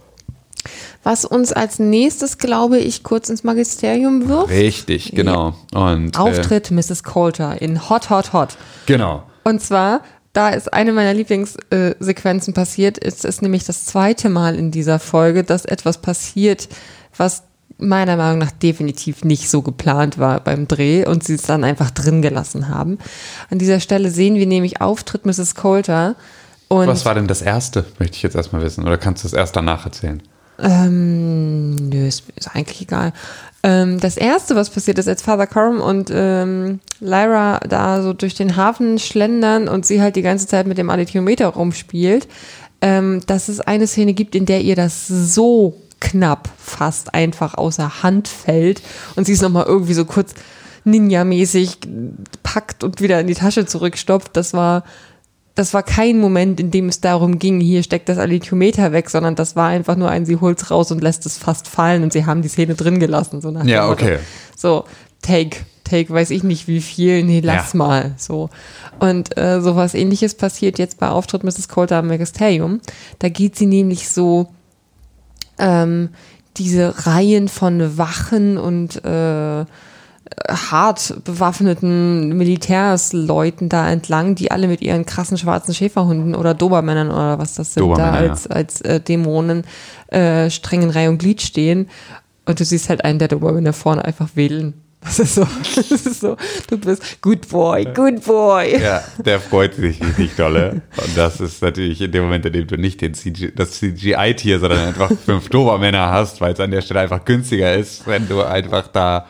Was uns als nächstes, glaube ich, kurz ins Magisterium wirft. Richtig, genau. Und äh, Auftritt Mrs. Coulter in Hot, Hot, Hot. genau. Und zwar, da ist eine meiner Lieblingssequenzen passiert, ist es nämlich das zweite Mal in dieser Folge, dass etwas passiert, was meiner Meinung nach definitiv nicht so geplant war beim Dreh und sie es dann einfach drin gelassen haben. An dieser Stelle sehen wir nämlich Auftritt Mrs. Coulter und Was war denn das erste, möchte ich jetzt erstmal wissen. Oder kannst du es erst danach erzählen? Ähm, nö, ist, ist eigentlich egal. Ähm, das erste, was passiert ist, als Father Coram und ähm, Lyra da so durch den Hafen schlendern und sie halt die ganze Zeit mit dem Alethiometer rumspielt, ähm, dass es eine Szene gibt, in der ihr das so knapp fast einfach außer Hand fällt und sie es nochmal irgendwie so kurz Ninja-mäßig packt und wieder in die Tasche zurückstopft. Das war das war kein Moment, in dem es darum ging, hier steckt das Alithiometer weg, sondern das war einfach nur ein, sie holt's raus und lässt es fast fallen und sie haben die Szene drin gelassen. So nach Ja, Motto. okay. So, take, take, weiß ich nicht wie viel, nee, lass Ja. mal. So. Und äh, sowas ähnliches passiert jetzt bei Auftritt Mrs. Coulter am Magisterium. Da geht sie nämlich so ähm, diese Reihen von Wachen und äh, hart bewaffneten Militärsleuten da entlang, die alle mit ihren krassen schwarzen Schäferhunden oder Dobermännern oder was das sind, da als, als äh, Dämonen äh, streng in Reihe und Glied stehen. Und du siehst halt einen der Dobermänner vorne einfach wedeln. Das ist so, das ist so, du bist good boy, good boy. Ja, der freut sich richtig dolle. Und das ist natürlich in dem Moment, in dem du nicht den CG, das CGI-Tier, sondern einfach fünf Dobermänner hast, weil es an der Stelle einfach günstiger ist, wenn du einfach da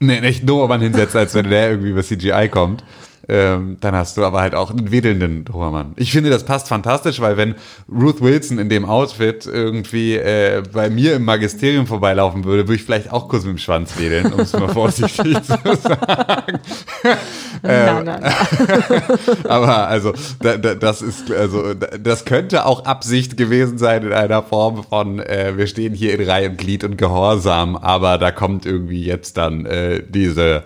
einen echten Dobermann hinsetzt, als wenn der irgendwie über CGI kommt. Ähm, dann hast du aber halt auch einen wedelnden Dobermann. Ich finde, das passt fantastisch, weil wenn Ruth Wilson in dem Outfit irgendwie äh, bei mir im Magisterium vorbeilaufen würde, würde ich vielleicht auch kurz mit dem Schwanz wedeln, um es mal vorsichtig zu sagen. Nein, nein, nein. Aber also da, da, das ist also da- das könnte auch Absicht gewesen sein in einer Form von äh, wir stehen hier in Reihe und Glied und Gehorsam, aber da kommt irgendwie jetzt dann äh, diese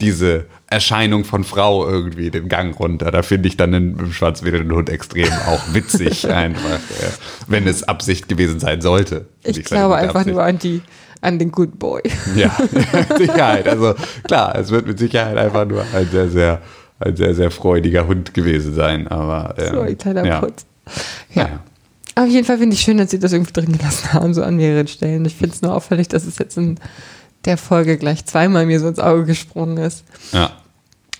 diese Erscheinung von Frau irgendwie den Gang runter. Da finde ich dann den schwarzwedelnden Hund extrem auch witzig einfach, äh, wenn es Absicht gewesen sein sollte. Ich sage glaube einfach Absicht. nur an die, an den Good Boy. Ja, mit Sicherheit. Also klar, es wird mit Sicherheit einfach nur ein sehr, sehr, ein sehr, sehr freudiger Hund gewesen sein. Aber ähm, So ein kleiner ja. Putz. Ja. Ja. Auf jeden Fall finde ich schön, dass sie das irgendwie drin gelassen haben, so an mehreren Stellen. Ich finde es nur auffällig, dass es jetzt in der Folge gleich zweimal mir so ins Auge gesprungen ist. Ja.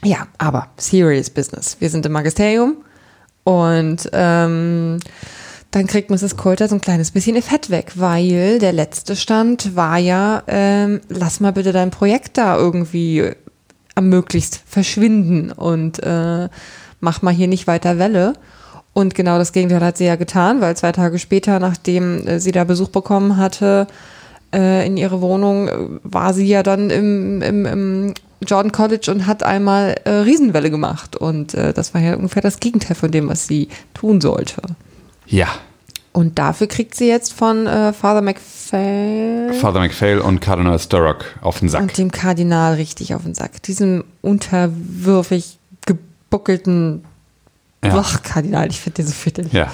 Ja, aber serious business. Wir sind im Magisterium und ähm, dann kriegt Mrs. Coulter so ein kleines bisschen ihr Fett weg, weil der letzte Stand war ja, ähm, lass mal bitte dein Projekt da irgendwie am möglichst verschwinden und äh, mach mal hier nicht weiter Welle. Und genau das Gegenteil hat sie ja getan, weil zwei Tage später, nachdem äh, sie da Besuch bekommen hatte, äh, in ihre Wohnung, äh, war sie ja dann im, im, im Jordan College und hat einmal äh, Riesenwelle gemacht. Und äh, das war ja ungefähr das Gegenteil von dem, was sie tun sollte. Ja. Und dafür kriegt sie jetzt von äh, Father McPhail Father McPhail und Cardinal Sturrock auf den Sack. und dem Kardinal richtig auf den Sack. Diesem unterwürfig gebuckelten Ja. Ach, Kardinal, ich finde den so fürchterlich. Ja.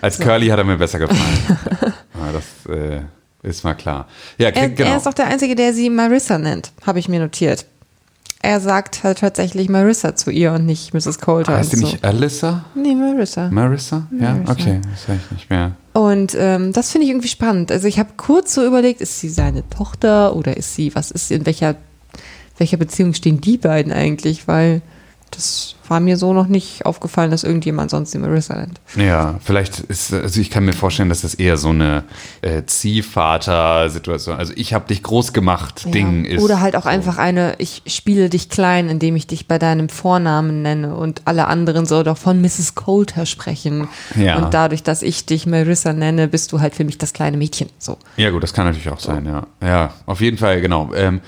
Als Curly hat er mir besser gefallen. das äh, ist mal klar. Ja, Er, genau. er ist auch der Einzige, der sie Marissa nennt, habe ich mir notiert. Er sagt halt tatsächlich Marissa zu ihr und nicht Mrs. Coulter. heißt die so. nicht Alyssa? Nee, Marissa. Marissa? Ja, Marissa. okay, das weiß ich nicht mehr. Und ähm, das finde ich irgendwie spannend. Also ich habe kurz so überlegt, ist sie seine Tochter oder ist sie, was ist sie, in welcher, welcher Beziehung stehen die beiden eigentlich? Weil das war mir so noch nicht aufgefallen, dass irgendjemand sonst sie Marissa nennt. Ja, vielleicht ist, also ich kann mir vorstellen, dass das eher so eine äh, Ziehvater-Situation, also ich habe dich groß gemacht, Ding Ja. ist. Oder halt auch so. einfach eine, ich spiele dich klein, indem ich dich bei deinem Vornamen nenne und alle anderen so doch von Mrs. Coulter sprechen. Ja. Und dadurch, dass ich dich Marissa nenne, bist du halt für mich das kleine Mädchen. So. Ja, gut, das kann natürlich auch sein, ja. Ja, auf jeden Fall, genau. Ähm,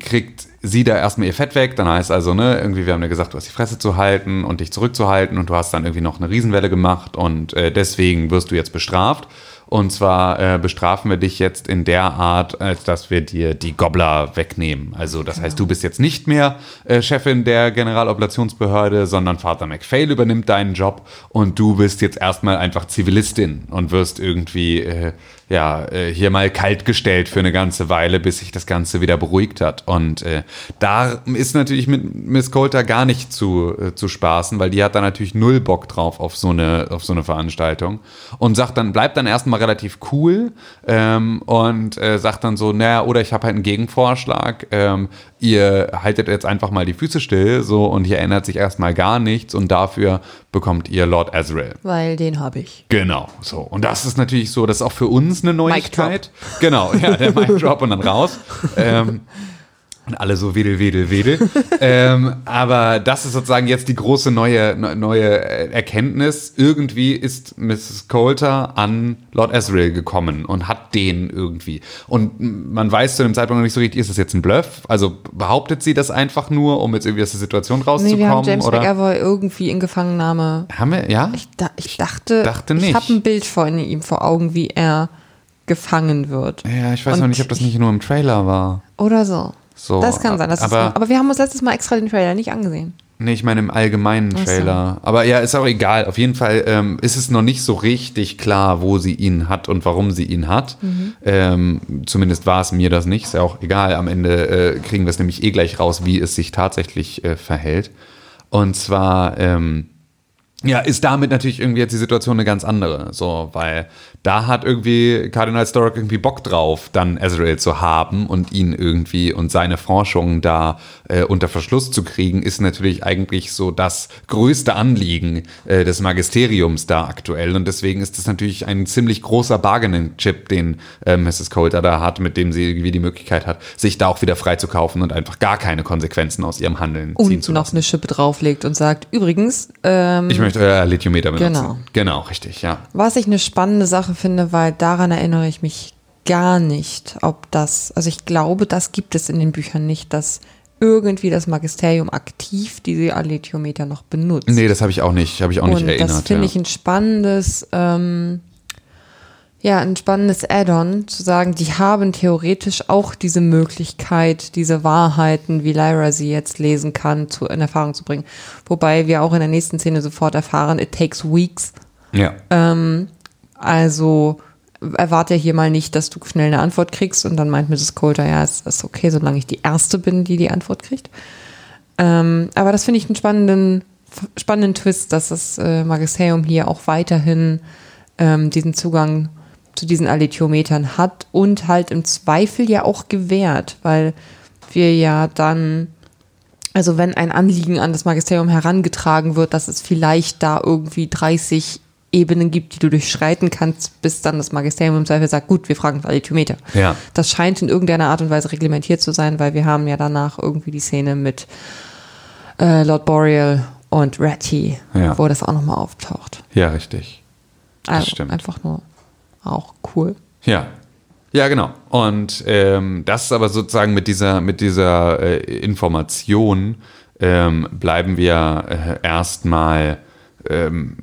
kriegt sie da erstmal ihr Fett weg, dann heißt also, ne, irgendwie, wir haben dir gesagt, du hast die Fresse zu halten und dich zurückzuhalten und du hast dann irgendwie noch eine Riesenwelle gemacht und äh, deswegen wirst du jetzt bestraft. Und zwar äh, bestrafen wir dich jetzt in der Art, als dass wir dir die Gobbler wegnehmen. Also das heißt, du bist jetzt nicht mehr äh, Chefin der Generaloperationsbehörde, sondern Vater McPhail übernimmt deinen Job und du bist jetzt erstmal einfach Zivilistin und wirst irgendwie äh, ja äh, hier mal kalt gestellt für eine ganze Weile, bis sich das Ganze wieder beruhigt hat. Und äh, da ist natürlich mit Miss Coulter gar nicht zu, äh, zu spaßen, weil die hat da natürlich null Bock drauf auf so eine, auf so eine Veranstaltung und sagt dann, bleibt dann erstmal relativ cool ähm, und äh, sagt dann so, naja, oder ich habe halt einen Gegenvorschlag, ähm, ihr haltet jetzt einfach mal die Füße still so und hier ändert sich erstmal gar nichts und dafür bekommt ihr Lord Azrael. Weil den habe ich. Genau, so. Und das ist natürlich so, das ist auch für uns eine Neuigkeit. Genau, ja, der Mic Drop und dann raus. Ähm, und alle so wedel, wedel, wedel. ähm, aber das ist sozusagen jetzt die große neue, ne- neue Erkenntnis. Irgendwie ist Mrs. Coulter an Lord Asriel gekommen und hat den irgendwie. Und man weiß zu dem Zeitpunkt noch nicht so richtig, ist das jetzt ein Bluff? Also behauptet sie das einfach nur, um jetzt irgendwie aus der Situation rauszukommen? Nee, wir haben James oder? McAvoy irgendwie in Gefangennahme. Haben wir, ja? Ich, da, ich dachte, dachte ich habe ein Bild von ihm vor Augen, wie er gefangen wird. ja, ich weiß Und noch nicht, ob das nicht nur im Trailer war. Oder so. So, das kann sein. Das aber- ist, aber wir haben uns letztes Mal extra den Trailer nicht angesehen. Nee, ich meine im allgemeinen Ach so. Trailer. Aber ja, ist auch egal. Auf jeden Fall ähm, ist es noch nicht so richtig klar, wo sie ihn hat und warum sie ihn hat. Mhm. Ähm, zumindest war es mir das nicht. Ist ja auch egal. Am Ende äh, kriegen wir es nämlich eh gleich raus, wie es sich tatsächlich äh, verhält. Und zwar ähm, ja, ist damit natürlich irgendwie jetzt die Situation eine ganz andere. So, weil da hat irgendwie Cardinal Stork irgendwie Bock drauf, dann Azrael zu haben und ihn irgendwie und seine Forschung da äh, unter Verschluss zu kriegen, ist natürlich eigentlich so das größte Anliegen äh, des Magisteriums da aktuell. Und deswegen ist das natürlich ein ziemlich großer Bargaining-Chip, den äh, Mrs. Coulter da hat, mit dem sie irgendwie die Möglichkeit hat, sich da auch wieder freizukaufen und einfach gar keine Konsequenzen aus ihrem Handeln ziehen Und zu noch lassen. eine Schippe drauflegt und sagt, übrigens, ähm, Ich möchte euer Lithiumeter benutzen. Genau. Genau, richtig, ja. was ich eine spannende Sache finde, weil daran erinnere ich mich gar nicht, ob das, also ich glaube, das gibt es in den Büchern nicht, dass irgendwie das Magisterium aktiv diese Alethiometer noch benutzt. Nee, das habe ich auch nicht, habe ich auch nicht Und erinnert. das finde ja. ich ein spannendes, ähm, ja, ein spannendes Add-on, zu sagen, die haben theoretisch auch diese Möglichkeit, diese Wahrheiten, wie Lyra sie jetzt lesen kann, zu, in Erfahrung zu bringen. Wobei wir auch in der nächsten Szene sofort erfahren, it takes weeks. ja. Also erwarte hier mal nicht, dass du schnell eine Antwort kriegst und dann meint Mrs. Coulter, ja, es ist okay, solange ich die Erste bin, die die Antwort kriegt. Ähm, aber das finde ich einen spannenden, spannenden Twist, dass das äh, Magisterium hier auch weiterhin ähm, diesen Zugang zu diesen Alethiometern hat und halt im Zweifel ja auch gewährt, weil wir ja dann, also wenn ein Anliegen an das Magisterium herangetragen wird, dass es vielleicht da irgendwie 30 Ebenen gibt, die du durchschreiten kannst, bis dann das Magisterium im Zweifel sagt, gut, wir fragen Alethiometer. Ja. Das scheint in irgendeiner Art und Weise reglementiert zu sein, weil wir haben ja danach irgendwie die Szene mit äh, Lord Boreal und Ratty, Ja. wo das auch nochmal auftaucht. Ja, richtig. Also stimmt. einfach nur auch cool. Ja. Ja, genau. Und ähm, das ist aber sozusagen mit dieser, mit dieser äh, Information ähm, bleiben wir äh, erstmal ähm,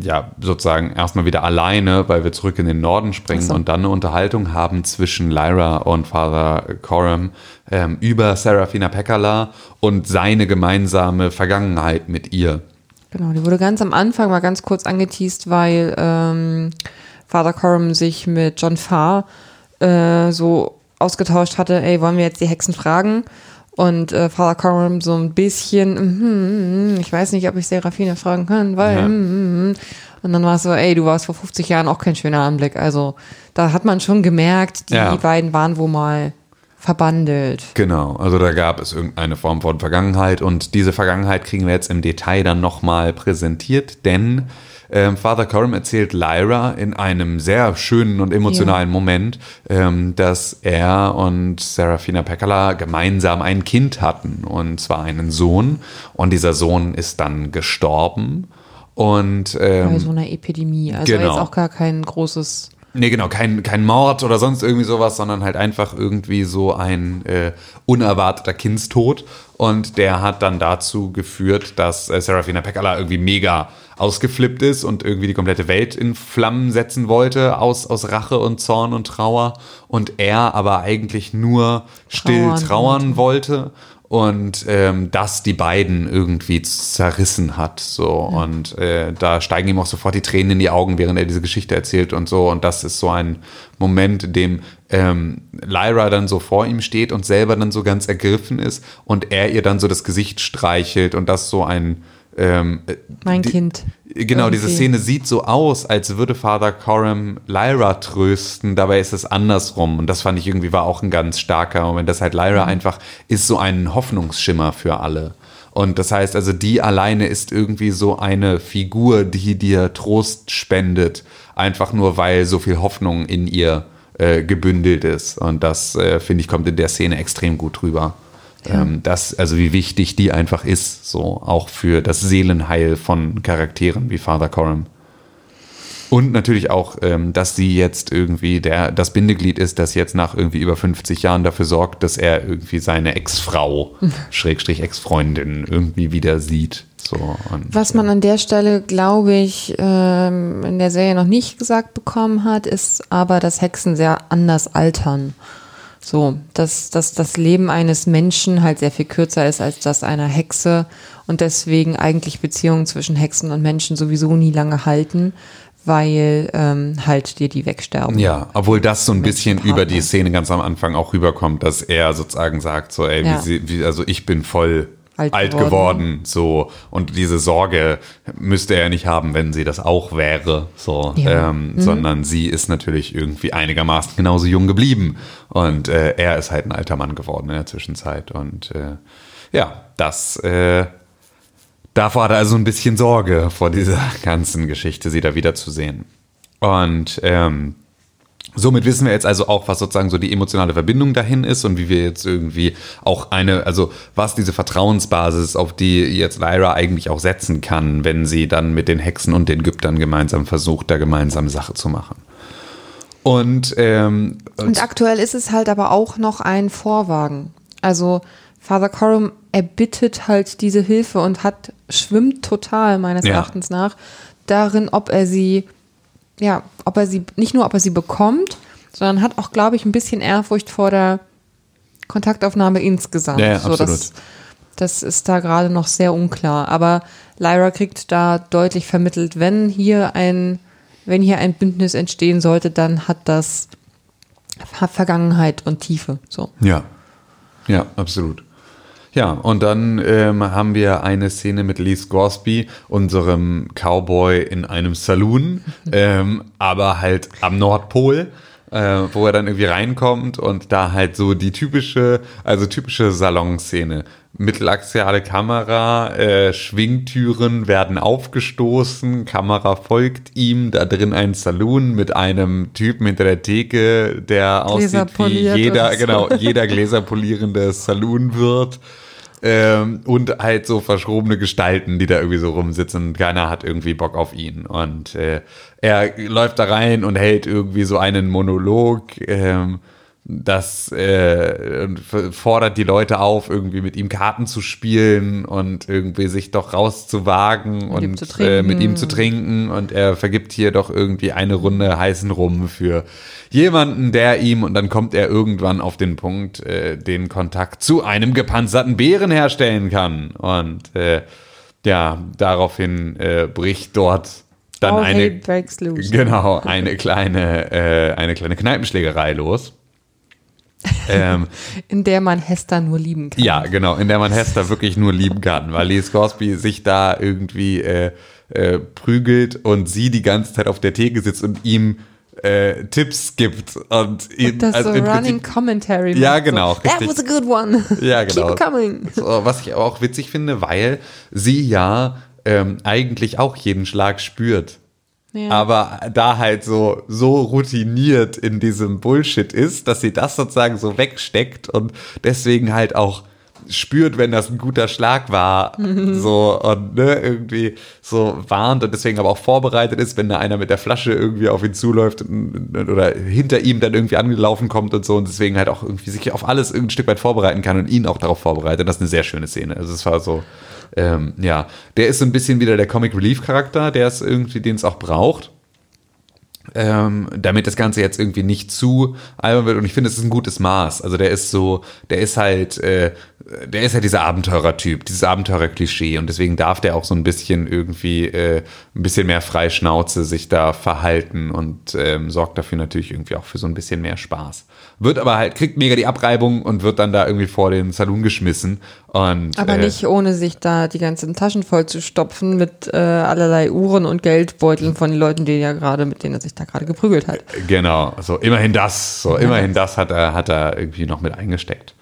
ja, sozusagen erstmal wieder alleine, weil wir zurück in den Norden springen so. und dann eine Unterhaltung haben zwischen Lyra und Father Coram ähm, über Serafina Pekala und seine gemeinsame Vergangenheit mit ihr. Genau, die wurde ganz am Anfang mal ganz kurz angeteased, weil ähm, Father Coram sich mit John Farr äh, so ausgetauscht hatte, ey, wollen wir jetzt die Hexen fragen? Und äh, Father Coram so ein bisschen, mhm, ich weiß nicht, ob ich Serafina fragen kann, weil, Ja. mhm. und dann war es so, ey, du warst vor 50 Jahren auch kein schöner Anblick. Also da hat man schon gemerkt, die Ja. beiden waren wohl mal verbandelt. Genau, also da gab es irgendeine Form von Vergangenheit und diese Vergangenheit kriegen wir jetzt im Detail dann nochmal präsentiert, denn ähm, Father Coram erzählt Lyra in einem sehr schönen und emotionalen Moment, ähm, dass er und Serafina Pekala gemeinsam ein Kind hatten und zwar einen Sohn und dieser Sohn ist dann gestorben und ähm, Bei so einer Epidemie. Also genau. jetzt auch gar kein großes Nee, genau, kein, kein Mord oder sonst irgendwie sowas, sondern halt einfach irgendwie so ein äh, unerwarteter Kindstod. Und der hat dann dazu geführt, dass äh, Serafina Pekala irgendwie mega ausgeflippt ist und irgendwie die komplette Welt in Flammen setzen wollte, aus, aus Rache und Zorn und Trauer. Und er aber eigentlich nur still Trauern trauern wollte und ähm, das die beiden irgendwie zerrissen hat. So. Und äh, da steigen ihm auch sofort die Tränen in die Augen, während er diese Geschichte erzählt und so. Und das ist so ein Moment, in dem ähm, Lyra dann so vor ihm steht und selber dann so ganz ergriffen ist und er ihr dann so das Gesicht streichelt und das so ein ähm, äh, Mein die- Kind. Genau, diese Irgendwie. Szene sieht so aus, als würde Father Coram Lyra trösten, dabei ist es andersrum. Und das fand ich irgendwie war auch ein ganz starker Moment, dass halt Lyra einfach ist so ein Hoffnungsschimmer für alle. Und das heißt also, die alleine ist irgendwie so eine Figur, die dir Trost spendet, einfach nur weil so viel Hoffnung in ihr äh, gebündelt ist. Und das, äh, finde ich, kommt in der Szene extrem gut rüber. Ähm, das, also wie wichtig die einfach ist, so auch für das Seelenheil von Charakteren wie Father Coram. Und natürlich auch, ähm, dass sie jetzt irgendwie der, das Bindeglied ist, das jetzt nach irgendwie über 50 Jahren dafür sorgt, dass er irgendwie seine Ex-Frau, Schrägstrich Ex-Freundin, irgendwie wieder sieht. So, und, Was man an der Stelle, glaube ich, ähm, in der Serie noch nicht gesagt bekommen hat, ist aber, dass Hexen sehr anders altern. So, dass, dass das Leben eines Menschen halt sehr viel kürzer ist als das einer Hexe und deswegen eigentlich Beziehungen zwischen Hexen und Menschen sowieso nie lange halten, weil ähm, halt dir die wegsterben. Ja, obwohl das so ein bisschen über die Szene ganz am Anfang auch rüberkommt, dass er sozusagen sagt, so, ey, Ja. wie sie, wie, also ich bin voll alt, Alt geworden. geworden. so und diese Sorge müsste er nicht haben, wenn sie das auch wäre, so, Ja. ähm, sondern sie ist natürlich irgendwie einigermaßen genauso jung geblieben und äh, er ist halt ein alter Mann geworden in der Zwischenzeit und äh, ja, das äh, Davor hat er also ein bisschen Sorge vor dieser ganzen Geschichte, sie da wiederzusehen. Und ähm, somit wissen wir jetzt also auch, was sozusagen so die emotionale Verbindung dahin ist und wie wir jetzt irgendwie auch eine, also was diese Vertrauensbasis, auf die jetzt Lyra eigentlich auch setzen kann, wenn sie dann mit den Hexen und den Gyptern gemeinsam versucht, da gemeinsam Sache zu machen. Und, ähm, Und aktuell ist es halt aber auch noch ein Vorwagen. Also Father Coram erbittet halt diese Hilfe und hat, schwimmt total meines Ja. Erachtens nach darin, ob er sie, ja, ob er sie, nicht nur ob er sie bekommt, sondern hat auch, glaube ich, ein bisschen Ehrfurcht vor der Kontaktaufnahme insgesamt. Ja, ja, so, absolut. das, das ist da gerade noch sehr unklar. Aber Lyra kriegt da deutlich vermittelt, wenn hier ein, wenn hier ein Bündnis entstehen sollte, dann hat das Ver- Vergangenheit und Tiefe. So. Ja. Ja, absolut. Ja, und dann ähm, haben wir eine Szene mit Lee Scoresby, unserem Cowboy in einem Saloon, ähm, aber halt am Nordpol. Äh, wo er dann irgendwie reinkommt und da halt so die typische, also typische Salonszene. Mittelaxiale Kamera, äh, Schwingtüren werden aufgestoßen, Kamera folgt ihm, da drin ein Saloon mit einem Typen hinter der Theke, der aussieht wie jeder, genau, jeder gläserpolierende Saloonwirt. Ähm, und halt so verschrobene Gestalten, die da irgendwie so rumsitzen. Keiner hat irgendwie Bock auf ihn. Und äh, er läuft da rein und hält irgendwie so einen Monolog. Ähm, das äh, fordert die Leute auf, irgendwie mit ihm Karten zu spielen und irgendwie sich doch rauszuwagen und äh, mit ihm zu trinken. Und er vergibt hier doch irgendwie eine Runde heißen Rum für jemanden, der ihm, und dann kommt er irgendwann auf den Punkt, äh, den Kontakt zu einem gepanzerten Bären herstellen kann. Und äh, ja, daraufhin äh, bricht dort dann All eine, genau, eine kleine, äh, eine kleine Kneipenschlägerei los. Ähm, In der man Hester nur lieben kann. ja, genau, in der man Hester wirklich nur lieben kann, weil Lee Scoresby sich da irgendwie äh, äh, prügelt und sie die ganze Zeit auf der Theke sitzt und ihm äh, Tipps gibt und, ihn, Und das also so Running Prinzip, Commentary. Ja, genau, So, That was a good one. Ja, genau. Keep coming. so, was ich auch witzig finde, weil sie ja ähm, eigentlich auch jeden Schlag spürt. Ja. aber da halt so, so routiniert in diesem Bullshit ist, dass sie das sozusagen so wegsteckt und deswegen halt auch spürt, wenn das ein guter Schlag war, so und ne, irgendwie so warnt und deswegen aber auch vorbereitet ist, wenn da einer mit der Flasche irgendwie auf ihn zuläuft und- oder hinter ihm dann irgendwie angelaufen kommt und so und deswegen halt auch irgendwie sich auf alles ein Stück weit vorbereiten kann und ihn auch darauf vorbereitet. Das ist eine sehr schöne Szene. Also es war so, ähm, ja, der ist so ein bisschen wieder der Comic Relief Charakter, der ist irgendwie, den es auch braucht ähm, damit das Ganze jetzt irgendwie nicht zu albern wird. Und ich finde, es ist ein gutes Maß. Also der ist so, der ist halt, äh, der ist ja dieser Abenteurer-Typ, dieses Abenteurer-Klischee. Und deswegen darf der auch so ein bisschen irgendwie äh, ein bisschen mehr Freischnauze sich da verhalten und ähm, sorgt dafür natürlich irgendwie auch für so ein bisschen mehr Spaß. Wird aber halt, kriegt mega die Abreibung und wird dann da irgendwie vor den Salon geschmissen. Und, Aber äh, nicht ohne sich da die ganzen Taschen voll zu stopfen mit äh, allerlei Uhren und Geldbeuteln von den Leuten, die ja gerade, mit denen er sich da gerade geprügelt hat. Genau, so immerhin das, so immerhin das hat er, hat er irgendwie noch mit eingesteckt.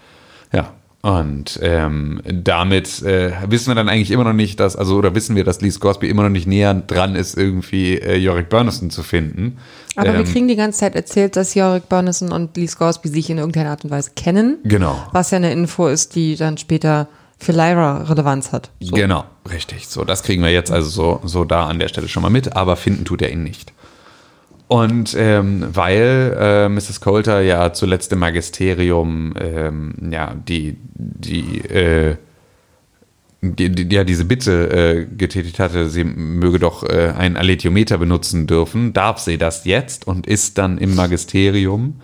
Ja. Und ähm, damit äh, wissen wir dann eigentlich immer noch nicht, dass, also oder wissen wir, dass Lee Scoresby immer noch nicht näher dran ist, irgendwie äh, Yorick Burnison zu finden. Aber wir Ähm, kriegen die ganze Zeit erzählt, dass Yorick Burnison und Lee Scoresby sich in irgendeiner Art und Weise kennen. Genau. Was ja eine Info ist, die dann später für Lyra Relevanz hat. So. Genau, richtig. So, das kriegen wir jetzt also so, so da an der Stelle schon mal mit, aber finden tut er ihn nicht. Und ähm, weil äh, Mrs. Coulter ja zuletzt im Magisterium ähm, ja die die, äh, die, die ja diese Bitte äh, getätigt hatte, sie möge doch äh, ein Aletiometer benutzen dürfen, darf sie das jetzt und ist dann im Magisterium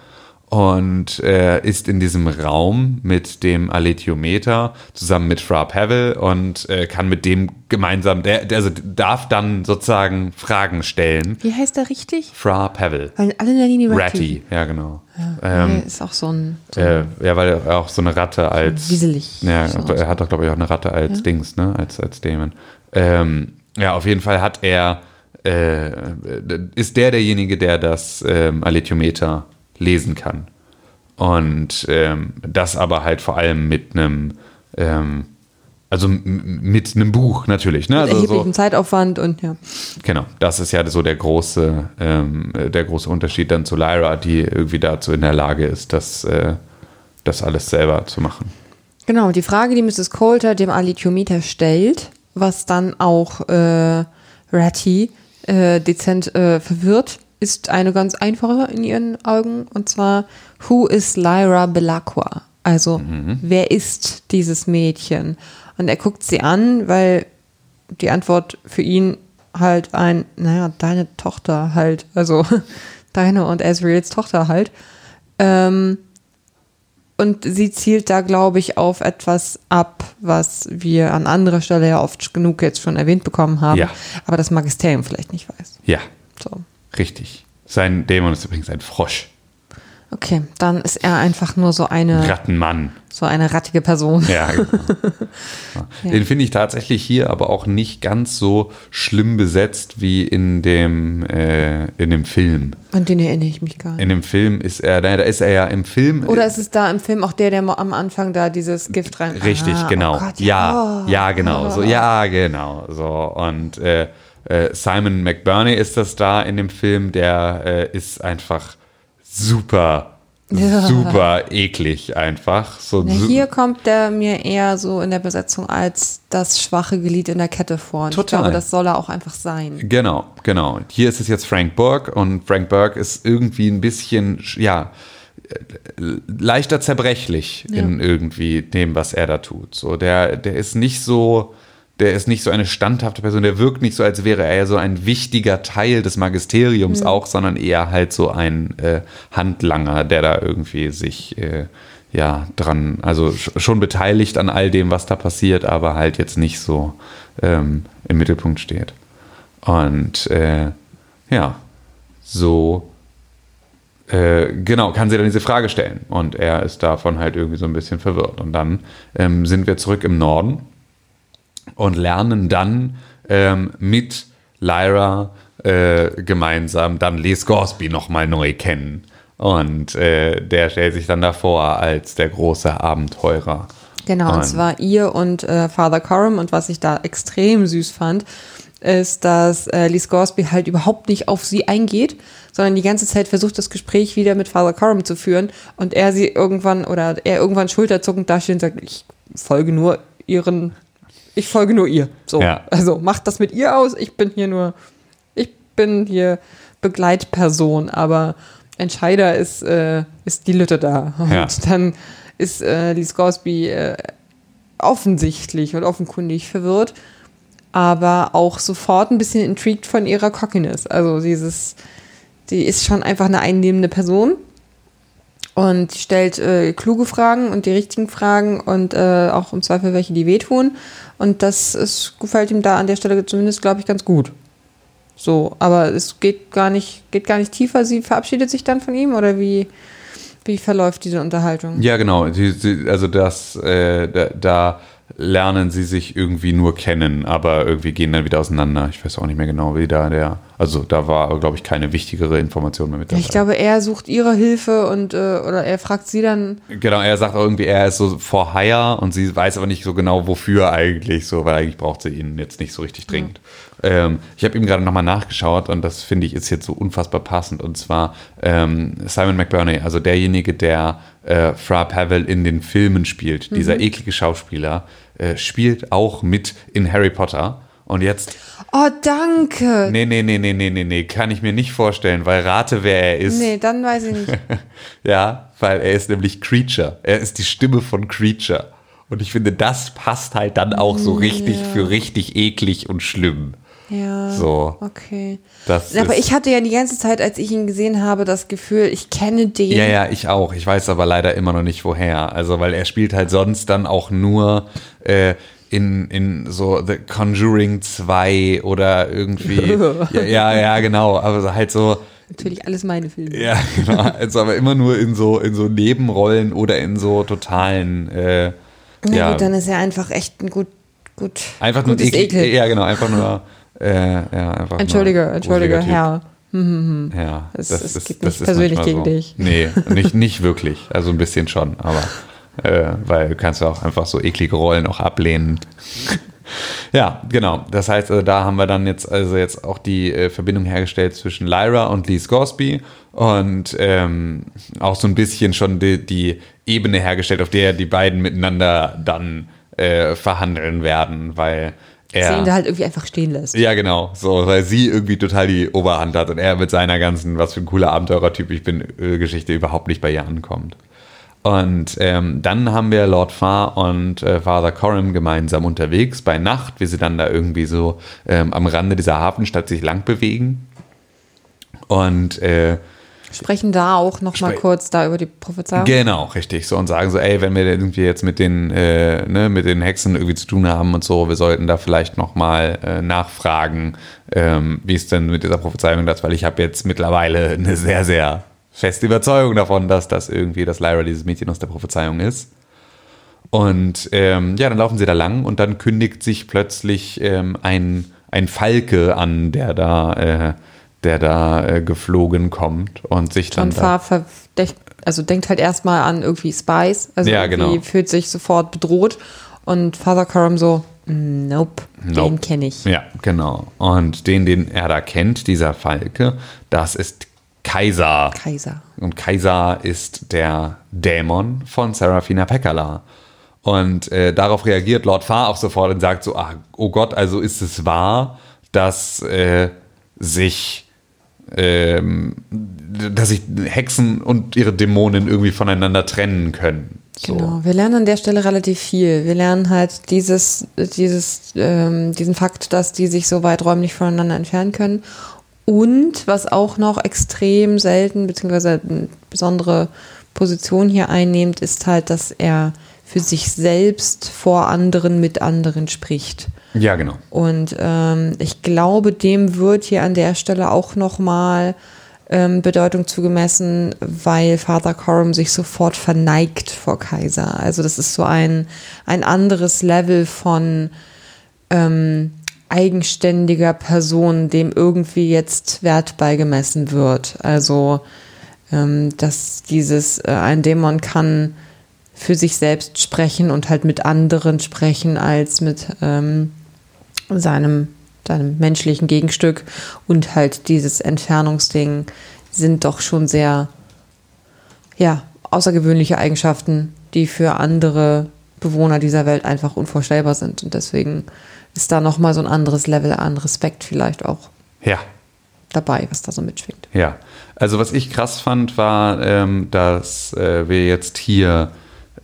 und äh, ist in diesem Raum mit dem Aletiometer zusammen mit Fra Pavel und äh, kann mit dem gemeinsam, der, der also darf dann sozusagen Fragen stellen. Wie heißt der richtig? Fra Pavel. Weil alle nennen ihn Ratty. Ratty, ja genau. Der Ähm, ist auch so ein, so äh, ja, weil er auch so eine Ratte als. wieselig. Ja, So. er hat doch, glaube ich, auch eine Ratte als Dings, ne? Als, als Dämon. Ähm, ja, auf jeden Fall hat er, äh, ist der derjenige, der das ähm, Aletiometer lesen kann. Und ähm, das aber halt vor allem mit einem, ähm, also mit einem Buch natürlich, ne? mit Also so, erheblichem Zeitaufwand und ja. Genau, das ist ja so der große, ähm, äh, der große Unterschied dann zu Lyra, die irgendwie dazu in der Lage ist, das, äh, das alles selber zu machen. Genau, die Frage, die Mrs. Coulter dem Alithiometer stellt, was dann auch äh, Ratty äh, dezent äh, verwirrt, ist eine ganz einfache in ihren Augen. Und zwar, who is Lyra Belacqua? Also, wer ist dieses Mädchen? Und er guckt sie an, weil die Antwort für ihn halt ein, naja, deine Tochter halt, also deine und Ezreals Tochter halt. Ähm, und sie zielt da, glaube ich, auf etwas ab, was wir an anderer Stelle ja oft genug jetzt schon erwähnt bekommen haben, Ja. aber das Magisterium vielleicht nicht weiß. Ja, So. Richtig. Sein Dämon ist übrigens ein Frosch. Okay, dann ist er einfach nur so eine, Rattenmann. so eine rattige Person. Ja, genau. Ja. Den finde ich tatsächlich hier aber auch nicht ganz so schlimm besetzt wie in dem, äh, in dem Film. An den erinnere ich mich gar nicht. In dem Film ist er, da ist er ja im Film. Oder ist es da im Film auch der, der am Anfang da dieses Gift rein... Richtig, Ah, genau. Oh Gott, ja, Oh. ja, genau. So, ja, genau. So und äh, äh, Simon McBurney ist das da in dem Film. Der äh, ist einfach super, Ja. super eklig einfach. So Na, hier kommt der mir eher so in der Besetzung als das schwache Glied in der Kette vor. Und Ich Total. glaube, das soll er auch einfach sein. Genau, genau. Hier ist es jetzt Frank Burke und Frank Burke ist irgendwie ein bisschen, ja, leichter zerbrechlich in irgendwie dem, was er da tut. So, der, der ist nicht so, der ist nicht so eine standhafte Person, der wirkt nicht so, als wäre er so ein wichtiger Teil des Magisteriums auch, sondern eher halt so ein äh, Handlanger, der da irgendwie sich äh, ja dran, also sch- schon beteiligt an all dem, was da passiert, aber halt jetzt nicht so ähm, im Mittelpunkt steht. Und äh, ja, so äh, genau, kann sie dann diese Frage stellen. Und er ist davon halt irgendwie so ein bisschen verwirrt. Und dann ähm, sind wir zurück im Norden und lernen dann ähm, mit Lyra äh, gemeinsam dann Les Gorsby nochmal neu kennen. Und äh, der stellt sich dann davor als der große Abenteurer. Genau, und Und- zwar ihr und äh, Father Coram. Und was ich da extrem süß fand, ist, dass äh, Lee Scoresby halt überhaupt nicht auf sie eingeht, sondern die ganze Zeit versucht, das Gespräch wieder mit Father Coram zu führen. Und er sie irgendwann, oder er irgendwann schulterzuckend dasteht und sagt, ich folge nur ihren, ich folge nur ihr. So, Ja. also macht das mit ihr aus. Ich bin hier nur, ich bin hier Begleitperson, aber Entscheider ist, äh, ist die Lütte da. Und Ja. dann ist äh, Lee Scoresby äh, offensichtlich und offenkundig verwirrt, aber auch sofort ein bisschen intrigued von ihrer Cockiness. Also dieses, die ist schon einfach eine einnehmende Person und stellt äh, kluge Fragen und die richtigen Fragen und äh, auch im Zweifel welche, die wehtun. Und das ist, gefällt ihm da an der Stelle zumindest, glaube ich, ganz gut. So, aber es geht gar nicht, geht gar nicht tiefer. Sie verabschiedet sich dann von ihm oder wie, wie verläuft diese Unterhaltung? Ja, genau. Also das, äh, da, da lernen sie sich irgendwie nur kennen, aber irgendwie gehen dann wieder auseinander. Ich weiß auch nicht mehr genau, wie da der. Also da war, glaube ich, keine wichtigere Information mehr mit Ja, dabei. ich glaube, er sucht ihre Hilfe und äh, oder er fragt sie dann. Genau, er sagt auch irgendwie, er ist so for hire und sie weiß aber nicht so genau, wofür eigentlich, so, weil eigentlich braucht sie ihn jetzt nicht so richtig dringend. Ähm, ich habe ihm gerade nochmal nachgeschaut und das finde ich ist jetzt so unfassbar passend und zwar ähm, Simon McBurney, also derjenige, der äh, Fra Pavel in den Filmen spielt, dieser eklige Schauspieler, äh, spielt auch mit in Harry Potter. Und jetzt, Oh, danke. nee, nee, nee, nee, nee, nee, nee, kann ich mir nicht vorstellen, weil rate, wer er ist. Nee, dann weiß ich nicht. Ja, weil er ist nämlich Creature. Er ist die Stimme von Creature. Und ich finde, das passt halt dann auch so richtig für richtig eklig und schlimm. Ja. So. Okay. Das Aber ist, ich hatte ja die ganze Zeit, als ich ihn gesehen habe, das Gefühl, ich kenne den. Ja, ja, ich auch. Ich weiß aber leider immer noch nicht woher. Also, weil er spielt halt sonst dann auch nur äh, in, in so The Conjuring 2 oder irgendwie. ja, ja, ja, genau. Aber halt so. Natürlich alles meine Filme. Ja, genau. Also aber immer nur in so, in so Nebenrollen oder in so totalen. Äh, Na ja, gut, dann ist er einfach echt ein gut, gut, Einfach nur eklig. Ekel. Ja, genau, einfach nur. Äh, ja, einfach Entschuldige, entschuldige, gruseliger Typ. Herr. Ja, Es- das es ist, geht das nicht persönlich gegen so. dich. Nee, nicht, nicht wirklich. Also ein bisschen schon, aber äh, weil du kannst ja auch einfach so eklige Rollen auch ablehnen. ja, genau. Das heißt, also da haben wir dann jetzt also jetzt auch die äh, Verbindung hergestellt zwischen Lyra und Lee Scoresby und ähm, auch so ein bisschen schon die, die Ebene hergestellt, auf der die beiden miteinander dann äh, verhandeln werden, weil er Sie ihn da halt irgendwie einfach stehen lässt. ja, genau. So, weil sie irgendwie total die Oberhand hat und er mit seiner ganzen, was für ein cooler Abenteurertyp ich bin, äh, Geschichte überhaupt nicht bei ihr ankommt. Und ähm, dann haben wir Lord Farr und äh, Father Coram gemeinsam unterwegs bei Nacht, wie sie dann da irgendwie so ähm, am Rande dieser Hafenstadt sich lang bewegen. Und äh, Sprechen da auch noch mal Spre- kurz da über die Prophezeiung. Genau, richtig. So und sagen so, ey, wenn wir irgendwie jetzt mit den, äh, ne, mit den Hexen irgendwie zu tun haben und so, wir sollten da vielleicht nochmal äh, nachfragen, ähm, wie es denn mit dieser Prophezeiung das, weil ich habe jetzt mittlerweile eine sehr, sehr feste Überzeugung davon, dass das irgendwie das Lyra, dieses Mädchen aus der Prophezeiung ist. Und ähm, ja, dann laufen sie da lang und dann kündigt sich plötzlich ähm, ein, ein Falke an, der da, äh, der da äh, geflogen kommt und sich dann. John Farr verdächt, also denkt halt erstmal an irgendwie Spies, also Ja, irgendwie genau. fühlt sich sofort bedroht und Father Coram so, nope, den Nope. kenne ich. Ja, genau. Und den, den er da kennt, dieser Falke, das ist Kaiser. Kaiser. Und Kaiser ist der Dämon von Serafina Pekkala. Und äh, darauf reagiert Lord Farr auch sofort und sagt so, ah, oh Gott, also ist es wahr, dass äh, sich ähm, dass sich Hexen und ihre Dämonen irgendwie voneinander trennen können. So. Genau, wir lernen an der Stelle relativ viel. Wir lernen halt dieses, dieses, ähm, diesen Fakt, dass die sich so weit räumlich voneinander entfernen können. Und was auch noch extrem selten, beziehungsweise eine besondere Position hier einnimmt, ist halt, dass er für sich selbst vor anderen mit anderen spricht. Ja, genau. Und ähm, ich glaube, dem wird hier an der Stelle auch nochmal ähm, Bedeutung zugemessen, weil Father Coram sich sofort verneigt vor Kaiser. Also das ist so ein, ein anderes Level von ähm, eigenständiger Person, dem irgendwie jetzt Wert beigemessen wird. Also ähm, dass dieses, äh, ein Dämon kann für sich selbst sprechen und halt mit anderen sprechen als mit ähm, seinem, seinem menschlichen Gegenstück und halt dieses Entfernungsding sind doch schon sehr, ja, außergewöhnliche Eigenschaften, die für andere Bewohner dieser Welt einfach unvorstellbar sind. Und deswegen ist da nochmal so ein anderes Level an Respekt vielleicht auch Ja, dabei, was da so mitschwingt. Ja, also was ich krass fand, war, ähm, dass äh, wir jetzt hier,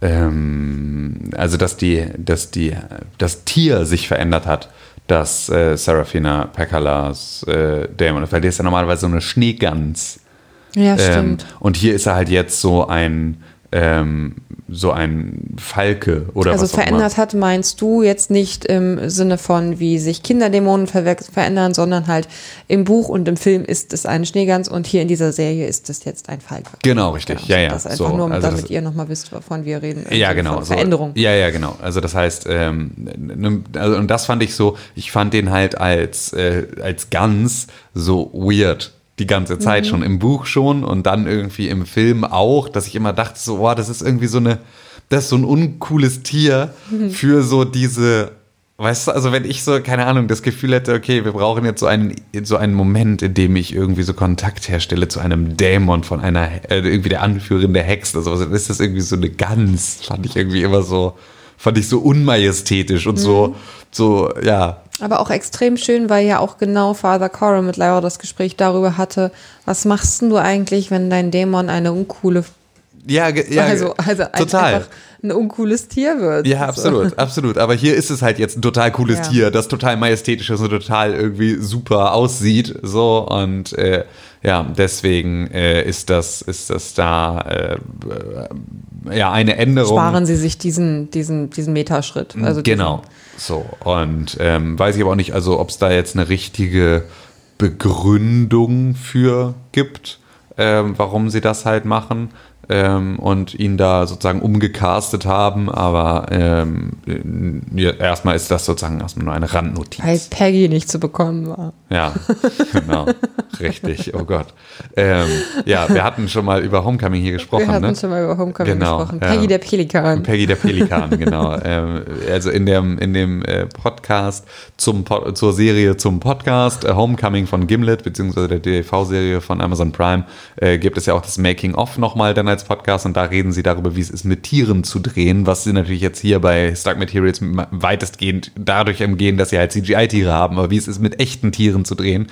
ähm, also dass die, dass die, das Tier sich verändert hat, dass äh, Serafina Pekalas äh, Dämon, weil der ist ja normalerweise so eine Schneegans. Ja, Ähm, und hier ist er halt jetzt so ein, ähm, so ein Falke oder also was auch immer. verändert hat, meinst du jetzt nicht im Sinne von, wie sich Kinderdämonen verwer- verändern, sondern halt im Buch und im Film ist es eine Schneegans und hier in dieser Serie ist es jetzt ein Falke. Genau, richtig. Ja, ja. Das einfach so. nur, Also damit das- ihr nochmal wisst, wovon wir reden. Ja, Also genau. So, Veränderung. Ja, ja, genau. Also das heißt, ähm, ne, also, und das fand ich so, ich fand den halt als, äh, als ganz so weird. Die ganze Zeit schon, im Buch schon und dann irgendwie im Film auch, dass ich immer dachte, so, boah, das ist irgendwie so eine, das ist so ein uncooles Tier für so diese, weißt du, also wenn ich so, keine Ahnung, das Gefühl hätte, okay, wir brauchen jetzt so einen, so einen Moment, in dem ich irgendwie so Kontakt herstelle zu einem Dämon von einer, äh, irgendwie der Anführerin der Hexe oder sowas, dann ist das irgendwie so eine Gans, fand ich irgendwie immer so, fand ich so unmajestätisch und so, so, ja, Aber auch extrem schön, weil ja auch genau Father Coram mit Lyra das Gespräch darüber hatte, was machst denn du eigentlich, wenn dein Dämon eine uncoole, ja, ja, also, also ein- total. einfach ein uncooles Tier wird. Ja, So. absolut, absolut. Aber hier ist es halt jetzt ein total cooles Ja. Tier, das total majestätisch ist und total irgendwie super aussieht. So und äh, ja, deswegen äh, ist das, ist das da äh, ja eine Änderung. Sparen sie sich diesen, diesen, diesen Metaschritt. Also diesen- genau. So. Und ähm, weiß ich aber auch nicht, also ob es da jetzt eine richtige Begründung für gibt, ähm, warum sie das halt machen. Ähm, und ihn da sozusagen umgecastet haben, aber ähm, erstmal ist das sozusagen erstmal nur eine Randnotiz. Weil Peggy nicht zu bekommen war. Ja, genau. Richtig, oh Gott. Ähm, ja, wir hatten schon mal über Homecoming hier gesprochen, Wir hatten ne? schon mal über Homecoming Genau, gesprochen. Peggy der Pelikan. Peggy der Pelikan, genau. ähm, also in dem, in dem äh, Podcast zum Po- zur Serie zum Podcast äh, Homecoming von Gimlet, beziehungsweise der DV-Serie von Amazon Prime, äh, gibt es ja auch das Making-of nochmal dann als Podcast und da reden sie darüber, wie es ist, mit Tieren zu drehen, was sie natürlich jetzt hier bei Stark Materials weitestgehend dadurch umgehen, dass sie halt CGI-Tiere haben, aber wie es ist, mit echten Tieren zu drehen.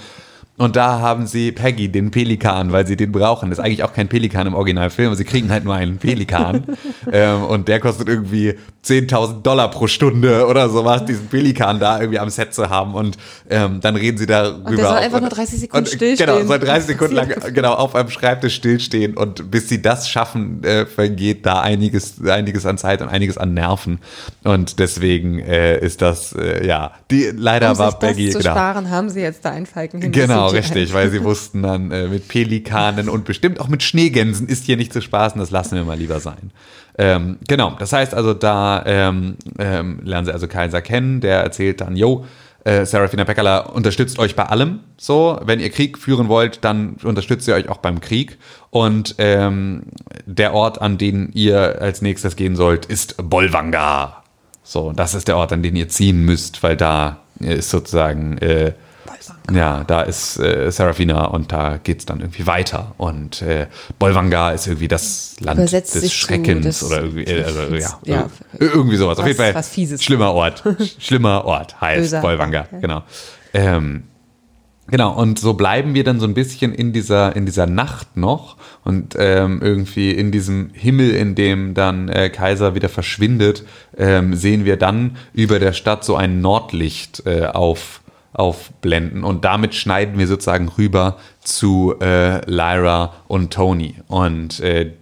Und da haben sie Peggy, den Pelikan, weil sie den brauchen. Das ist eigentlich auch kein Pelikan im Originalfilm, aber sie kriegen halt nur einen Pelikan. ähm, und der kostet irgendwie 10.000 Dollar pro Stunde oder sowas, diesen Pelikan da irgendwie am Set zu haben. Und ähm, dann reden sie darüber. Und der soll einfach nur 30 Sekunden und, stillstehen. Genau, soll 30 Sekunden lang genau, auf einem Schreibtisch stillstehen. Und bis sie das schaffen, äh, vergeht da einiges, einiges an Zeit und einiges an Nerven. Und deswegen äh, ist das, äh, ja, die, leider um war sich das Peggy, zu genau. sparen, haben sie jetzt da einen Falken hin. Genau, richtig, weil sie wussten dann äh, mit Pelikanen und bestimmt auch mit Schneegänsen ist hier nicht zu spaßen, das lassen wir mal lieber sein. Ähm, genau, das heißt also, da ähm, ähm, lernen sie also Kaiser kennen, der erzählt dann, yo, äh, Serafina Pekkala unterstützt euch bei allem. So, wenn ihr Krieg führen wollt, dann unterstützt ihr euch auch beim Krieg. Und ähm, der Ort, an den ihr als nächstes gehen sollt, ist Bolvanga. So, das ist der Ort, an den ihr ziehen müsst, weil da ist sozusagen äh, ja, da ist äh, Serafina und da geht es dann irgendwie weiter. Und äh, Bolvanga ist irgendwie das Land Übersetzt des Schreckens oder irgendwie, äh, also, ja, ja, ir- irgendwie sowas. Auf was- jeden Fall was Fieses. schlimmer Ort. schlimmer Ort heißt Böser. Bolvanga, genau. Ähm, Genau, und so bleiben wir dann so ein bisschen in dieser, in dieser Nacht noch und ähm, irgendwie in diesem Himmel, in dem dann äh, Kaiser wieder verschwindet, ähm, sehen wir dann über der Stadt so ein Nordlicht äh, auf, aufblenden und damit schneiden wir sozusagen rüber zu äh, Lyra und Tony. Und äh,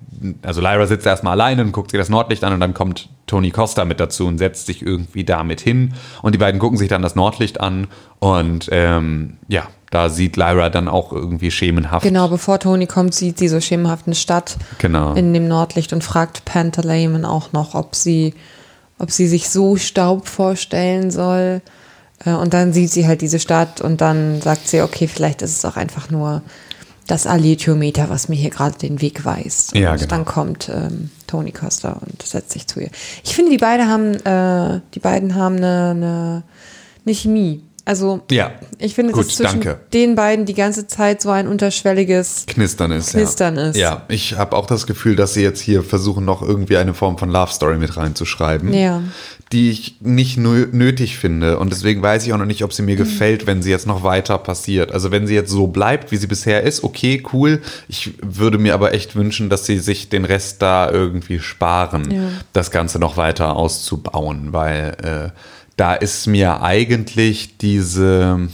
also Lyra sitzt erstmal alleine und guckt sich das Nordlicht an und dann kommt Tony Costa mit dazu und setzt sich irgendwie damit hin. Und die beiden gucken sich dann das Nordlicht an und ähm, ja, da sieht Lyra dann auch irgendwie schemenhaft. Genau, bevor Tony kommt, sieht sie so schemenhaft eine Stadt Genau. in dem Nordlicht und fragt Pantaleimon auch noch, ob sie, ob sie sich so Staub vorstellen soll. Äh, Und dann sieht sie halt diese Stadt und dann sagt sie, okay, vielleicht ist es auch einfach nur das Alethiometer, was mir hier gerade den Weg weist. Ja, und genau. dann kommt ähm, Tony Costa und setzt sich zu ihr. Ich finde, die beiden haben, äh, die beiden haben eine, eine, eine Chemie. Also Ja. ich finde, Gut, dass zwischen danke. den beiden die ganze Zeit so ein unterschwelliges Knistern ist. Knistern ja. ist. Ja, ich habe auch das Gefühl, dass sie jetzt hier versuchen, noch irgendwie eine Form von Love Story mit reinzuschreiben, Ja. die ich nicht nö- nötig finde. Und deswegen weiß ich auch noch nicht, ob sie Mhm. mir gefällt, wenn sie jetzt noch weiter passiert. Also wenn sie jetzt so bleibt, wie sie bisher ist, okay, cool. Ich würde mir aber echt wünschen, dass sie sich den Rest da irgendwie sparen, Ja. das Ganze noch weiter auszubauen, weil äh, da ist mir eigentlich diese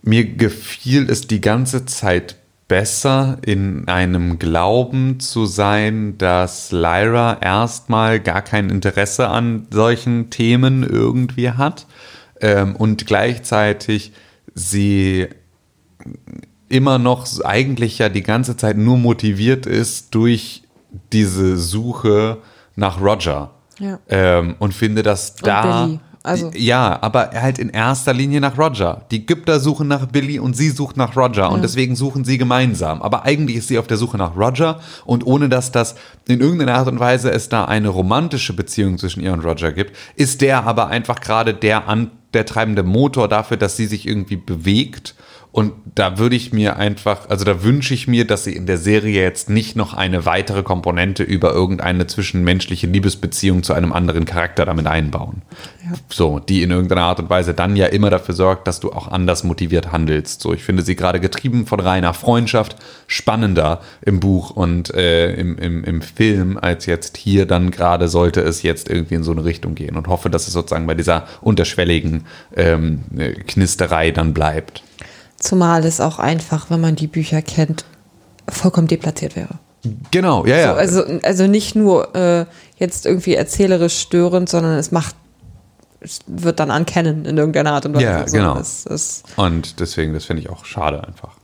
mir gefiel es die ganze Zeit besser, in einem Glauben zu sein, dass Lyra erstmal gar kein Interesse an solchen Themen irgendwie hat ähm, und gleichzeitig sie immer noch eigentlich ja die ganze Zeit nur motiviert ist durch diese Suche nach Roger. Ja. Ähm, und finde, dass da. Billy. Also- ja, aber halt in erster Linie nach Roger. Die Ägypter suchen nach Billy und sie sucht nach Roger und deswegen suchen sie gemeinsam. Aber eigentlich ist sie auf der Suche nach Roger und ohne dass das in irgendeiner Art und Weise es da eine romantische Beziehung zwischen ihr und Roger gibt, ist der aber einfach gerade der an der treibende Motor dafür, dass sie sich irgendwie bewegt. Und da würde ich mir einfach, also da wünsche ich mir, dass sie in der Serie jetzt nicht noch eine weitere Komponente über irgendeine zwischenmenschliche Liebesbeziehung zu einem anderen Charakter damit einbauen. So, die in irgendeiner Art und Weise dann ja immer dafür sorgt, dass du auch anders motiviert handelst. So, ich finde sie gerade getrieben von reiner Freundschaft spannender im Buch und äh, im, im, im Film als jetzt hier dann gerade sollte es jetzt irgendwie in so eine Richtung gehen und hoffe, dass es sozusagen bei dieser unterschwelligen ähm, äh, Knisterei dann bleibt. Zumal es auch einfach, wenn man die Bücher kennt, vollkommen deplatziert wäre. Genau, ja, ja. So, also, also nicht nur äh, jetzt irgendwie erzählerisch störend, sondern es macht, es wird dann ankennen in irgendeiner Art und Weise. Ja, genau. Es, es, Und deswegen, das finde ich auch schade einfach.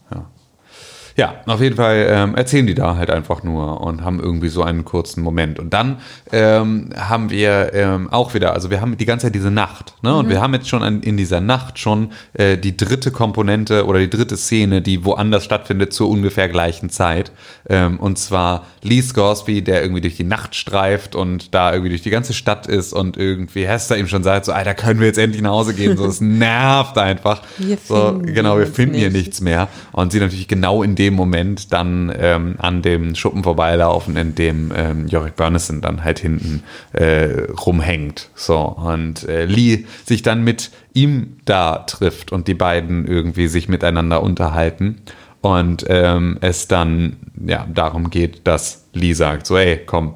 Ja, auf jeden Fall ähm, erzählen die da halt einfach nur und haben irgendwie so einen kurzen Moment. Und dann ähm, haben wir ähm, auch wieder, also wir haben die ganze Zeit diese Nacht. Ne? Und wir haben jetzt schon an, in dieser Nacht schon äh, die dritte Komponente oder die dritte Szene, die woanders stattfindet zur ungefähr gleichen Zeit. Ähm, und zwar Lee Scoresby, der irgendwie durch die Nacht streift und da irgendwie durch die ganze Stadt ist und irgendwie Hester ihm schon sagt, so, Alter, können wir jetzt endlich nach Hause gehen? So, es nervt einfach. Wir so, genau, wir finden hier nicht. nichts mehr. Und sie natürlich genau in dem Moment dann ähm, an dem Schuppen vorbeilaufen, in dem ähm, Jorik Burnison dann halt hinten äh, rumhängt. So, und äh, Lee sich dann mit ihm da trifft und die beiden irgendwie sich miteinander unterhalten. Und ähm, es dann ja darum geht, dass Lee sagt: So, ey, komm,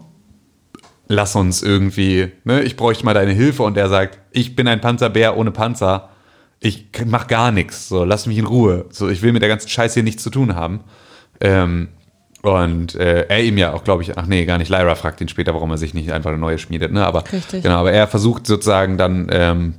lass uns irgendwie, ne, ich bräuchte mal deine Hilfe. Und er sagt, ich bin ein Panzerbär ohne Panzer. Ich mach gar nichts. So, lass mich in Ruhe. So, ich will mit der ganzen Scheiße hier nichts zu tun haben. Ähm, und äh, er ihm ja auch, glaube ich, ach nee, gar nicht. Lyra fragt ihn später, warum er sich nicht einfach eine neue schmiedet. Ne? Aber, Richtig. Genau, aber er versucht sozusagen dann, ähm,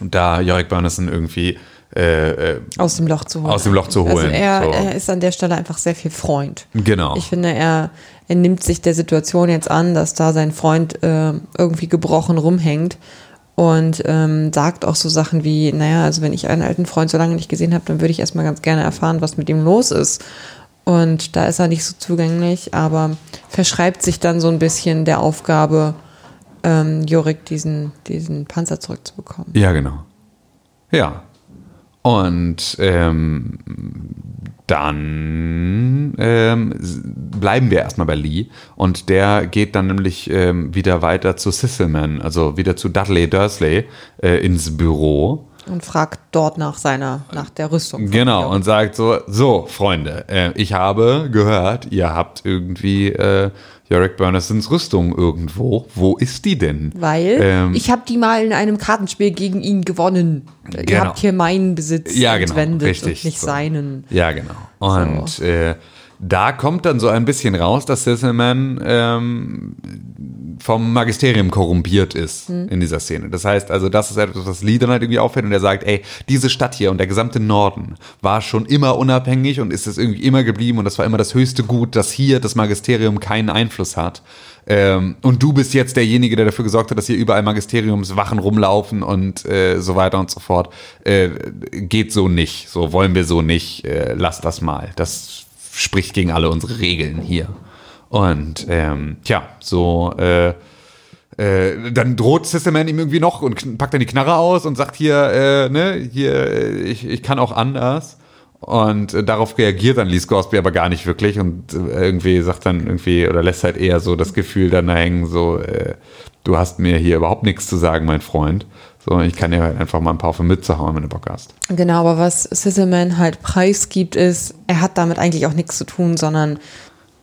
da Jorik Burnison irgendwie äh, äh, aus dem Loch zu holen. Aus dem Loch zu Also holen, er, so. er ist an der Stelle einfach sehr viel Freund. genau. Ich finde, er, er nimmt sich der Situation jetzt an, dass da sein Freund äh, irgendwie gebrochen rumhängt und ähm, sagt auch so Sachen wie, naja, also wenn ich einen alten Freund so lange nicht gesehen habe, dann würde ich erstmal ganz gerne erfahren, was mit ihm los ist. Und da ist er nicht so zugänglich, aber verschreibt sich dann so ein bisschen der Aufgabe, ähm, Jorik diesen, diesen Panzer zurückzubekommen. Ja, genau. Ja. Und ähm, dann ähm, bleiben wir erstmal bei Lee und der geht dann nämlich ähm, wieder weiter zu Sisselman, also wieder zu Dudley Dursley äh, ins Büro. Und fragt dort nach seiner, nach der Rüstung. Genau, und sagt so, so, Freunde, äh, ich habe gehört, ihr habt irgendwie äh, Yorick Burnesons Rüstung irgendwo. Wo ist die denn? Weil Ähm, ich habe die mal in einem Kartenspiel gegen ihn gewonnen. Ihr Genau. habt hier meinen Besitz Ja, genau, entwendet richtig, und nicht so. seinen. Ja, genau. Und äh, da kommt dann so ein bisschen raus, dass Sisselman ähm, vom Magisterium korrumpiert ist Hm. in dieser Szene. Das heißt also, das ist etwas, was Lee dann halt irgendwie auffällt und er sagt, ey, diese Stadt hier und der gesamte Norden war schon immer unabhängig und ist es irgendwie immer geblieben und das war immer das höchste Gut, dass hier das Magisterium keinen Einfluss hat. Ähm, und du bist jetzt derjenige, der dafür gesorgt hat, dass hier überall Magisteriumswachen rumlaufen und äh, so weiter und so fort. Äh, geht so nicht. So wollen wir so nicht. Äh, lass das mal. Das spricht gegen alle unsere Regeln hier. Und ähm, tja, so äh, äh, dann droht Sisterman ihm irgendwie noch und packt dann die Knarre aus und sagt hier, äh, ne, hier, äh, ich, ich kann auch anders. Und äh, darauf reagiert dann Lee Scoresby aber gar nicht wirklich und äh, irgendwie sagt dann irgendwie oder lässt halt eher so das Gefühl dann da hängen, so, äh, du hast mir hier überhaupt nichts zu sagen, mein Freund. So, ich kann dir halt einfach mal ein paar auf mitzuhauen, wenn du Bock hast. Genau, aber was Sizzleman halt preisgibt, ist, er hat damit eigentlich auch nichts zu tun, sondern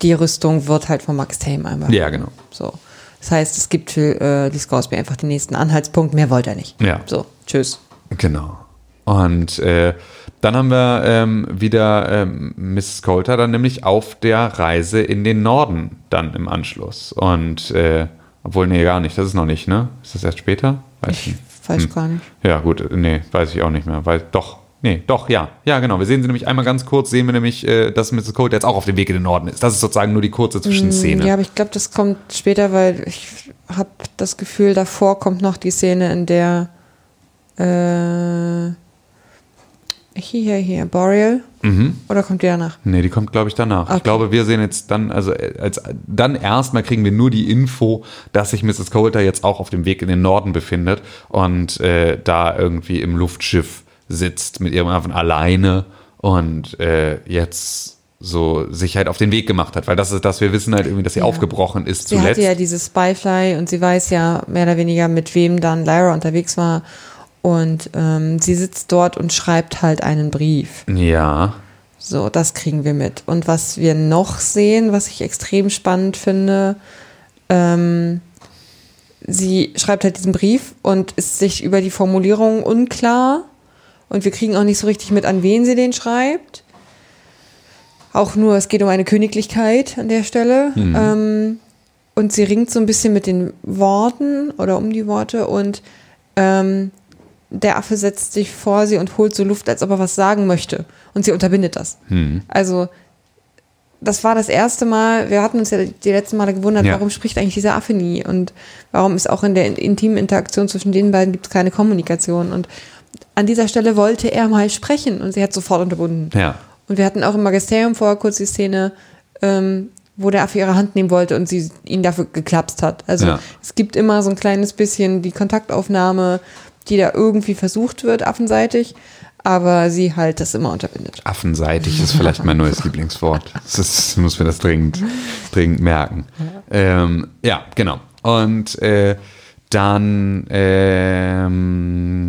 die Rüstung wird halt vom Max Tame einmal. Ja, genau. So. Das heißt, es gibt für äh, die Scoresby einfach den nächsten Anhaltspunkt. Mehr wollte er nicht. Ja. So, tschüss. Genau. Und äh, dann haben wir ähm, wieder ähm, Mrs. Coulter dann nämlich auf der Reise in den Norden dann im Anschluss. Und äh, obwohl, nee, gar nicht, das ist noch nicht, ne? Ist das erst später? Weiß Ich nicht. Weiß gar nicht. Ja, gut, nee, weiß ich auch nicht mehr. Weil, doch, nee, doch, ja. Ja, genau. Wir sehen sie nämlich einmal ganz kurz, sehen wir nämlich, äh, dass Mrs. Coulter jetzt auch auf dem Weg in den Norden ist. Das ist sozusagen nur die kurze Zwischenszene. Ja, aber ich glaube, das kommt später, weil ich habe das Gefühl, davor kommt noch die Szene, in der äh, hier, hier, Boreal. Oder kommt die danach? Nee, die kommt, glaube ich, danach. Okay. Ich glaube, wir sehen jetzt dann, also äh, als dann erstmal kriegen wir nur die Info, dass sich Mrs. Coulter jetzt auch auf dem Weg in den Norden befindet und äh, da irgendwie im Luftschiff sitzt mit ihrem Waffen alleine und äh, jetzt so sich halt auf den Weg gemacht hat, weil das ist, dass wir wissen halt irgendwie, dass sie Ja. aufgebrochen ist Sie zuletzt. hatte ja dieses Spyfly und sie weiß ja mehr oder weniger, mit wem dann Lyra unterwegs war. Und ähm, sie sitzt dort und schreibt halt einen Brief. ja. So, das kriegen wir mit. Und was wir noch sehen, was ich extrem spannend finde, ähm, sie schreibt halt diesen Brief und ist sich über die Formulierung unklar. Und wir kriegen auch nicht so richtig mit, an wen sie den schreibt. Auch nur, es geht um eine Königlichkeit an der Stelle. Ähm, und sie ringt so ein bisschen mit den Worten oder um die Worte und ähm, der Affe setzt sich vor sie und holt so Luft, als ob er was sagen möchte. Und sie unterbindet das. Also, das war das erste Mal, wir hatten uns ja die letzten Male gewundert, Ja. warum spricht eigentlich dieser Affe nie? Und warum ist auch in der in- intimen Interaktion zwischen den beiden gibt es keine Kommunikation? Und an dieser Stelle wollte er mal sprechen und sie hat sofort unterbunden. Ja. Und wir hatten auch im Magisterium vorher kurz die Szene, ähm, wo der Affe ihre Hand nehmen wollte und sie ihn dafür geklapst hat. Also Ja. es gibt immer so ein kleines bisschen die Kontaktaufnahme, die da irgendwie versucht wird, affenseitig, aber sie halt das immer unterbindet. Affenseitig ist vielleicht mein neues Lieblingswort. Das ist, muss mir das dringend, dringend merken. Ähm, ja, genau. Und äh, dann ähm,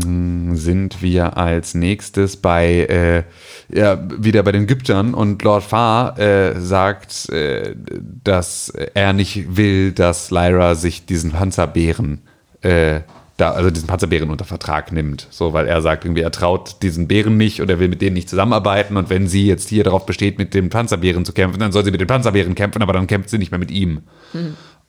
sind wir als nächstes bei äh, ja, wieder bei den Ägyptern und Lord Farr äh, sagt, äh, dass er nicht will, dass Lyra sich diesen Panzerbären äh, da, also diesen Panzerbären unter Vertrag nimmt. So, weil er sagt irgendwie, er traut diesen Bären nicht und er will mit denen nicht zusammenarbeiten. Und wenn sie jetzt hier darauf besteht, mit dem Panzerbären zu kämpfen, dann soll sie mit den Panzerbären kämpfen, aber dann kämpft sie nicht mehr mit ihm.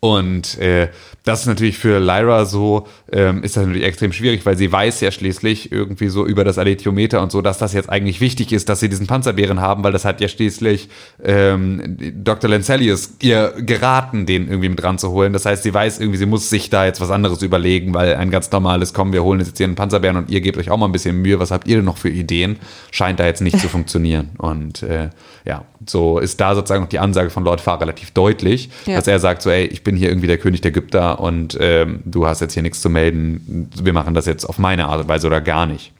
Und äh, das ist natürlich für Lyra so, ähm, ist das natürlich extrem schwierig, weil sie weiß ja schließlich irgendwie so über das Alethiometer und so, dass das jetzt eigentlich wichtig ist, dass sie diesen Panzerbären haben, weil das hat ja schließlich ähm, Dr. Lancelius ihr geraten, den irgendwie mit ranzuholen. Das heißt, sie weiß irgendwie, sie muss sich da jetzt was anderes überlegen, weil ein ganz normales, komm, wir holen jetzt hier einen Panzerbären und ihr gebt euch auch mal ein bisschen Mühe, was habt ihr denn noch für Ideen? Scheint da jetzt nicht zu funktionieren. Und äh, ja, so ist da sozusagen noch die Ansage von Lord Farr relativ deutlich, Ja. dass er sagt so, ey, ich bin hier irgendwie der König der Ägypter und ähm, du hast jetzt hier nichts zu melden. Wir machen das jetzt auf meine Art und Weise oder gar nicht.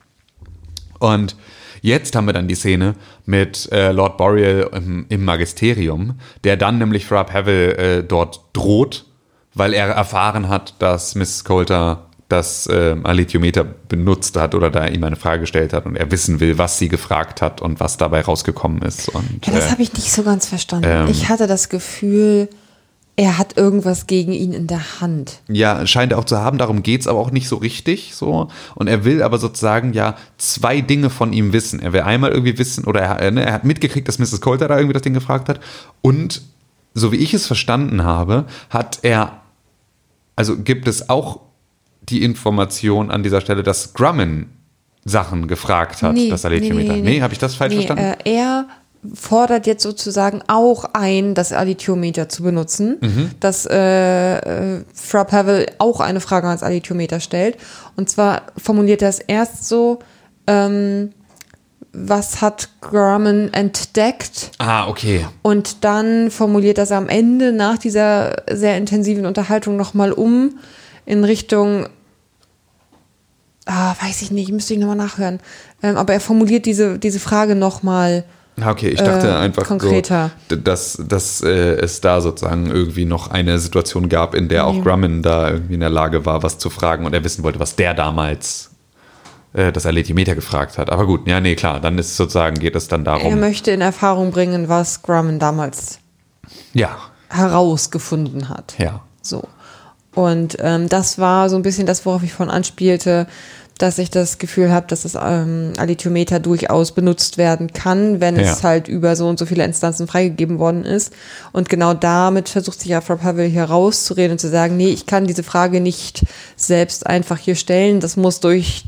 Und jetzt haben wir dann die Szene mit äh, Lord Boreal im, im Magisterium, der dann nämlich Frab Havel äh, dort droht, weil er erfahren hat, dass Miss Coulter das äh, Alethiometer benutzt hat oder da ihm eine Frage gestellt hat und er wissen will, was sie gefragt hat und was dabei rausgekommen ist. Und, Ja, das äh, habe ich nicht so ganz verstanden. ähm, ich hatte das Gefühl, er hat irgendwas gegen ihn in der Hand. Ja, scheint er auch zu haben, darum geht's aber auch nicht so richtig so. Und er will aber sozusagen ja zwei Dinge von ihm wissen. Er will einmal irgendwie wissen, oder er, ne, er hat mitgekriegt, dass Mrs. Coulter da irgendwie das Ding gefragt hat. Und so wie ich es verstanden habe, hat er, also gibt es auch die Information an dieser Stelle, dass Grumman Sachen gefragt hat, das Alethiometer. Nee, habe ich das falsch Nee, verstanden? Äh, er fordert jetzt sozusagen auch ein, das Alithiometer zu benutzen, Mhm. dass äh, äh, Frau Pavel auch eine Frage ans Alithiometer stellt. Und zwar formuliert er es erst so, ähm, was hat Grumman entdeckt? ah, okay. Und dann formuliert das am Ende nach dieser sehr intensiven Unterhaltung nochmal um in Richtung, ah, weiß ich nicht, müsste ich nochmal nachhören. Ähm, aber er formuliert diese, diese Frage nochmal. Ah, Okay, ich dachte Äh, einfach konkreter. so, dass, dass äh, es da sozusagen irgendwie noch eine Situation gab, in der auch Nee. Grumman da irgendwie in der Lage war, was zu fragen und er wissen wollte, was der damals äh, das Alethiometer gefragt hat. Aber gut, ja, nee, klar, dann ist sozusagen, geht es dann Er darum. möchte in Erfahrung bringen, was Grumman damals Ja, herausgefunden hat. ja. So. Und ähm, das war so ein bisschen das, worauf ich von anspielte, dass ich das Gefühl habe, dass das ähm, Alithiometer durchaus benutzt werden kann, wenn es Ja. halt über so und so viele Instanzen freigegeben worden ist. Und genau damit versucht sich ja Frau Pavel hier rauszureden und zu sagen, nee, ich kann diese Frage nicht selbst einfach hier stellen. Das muss durch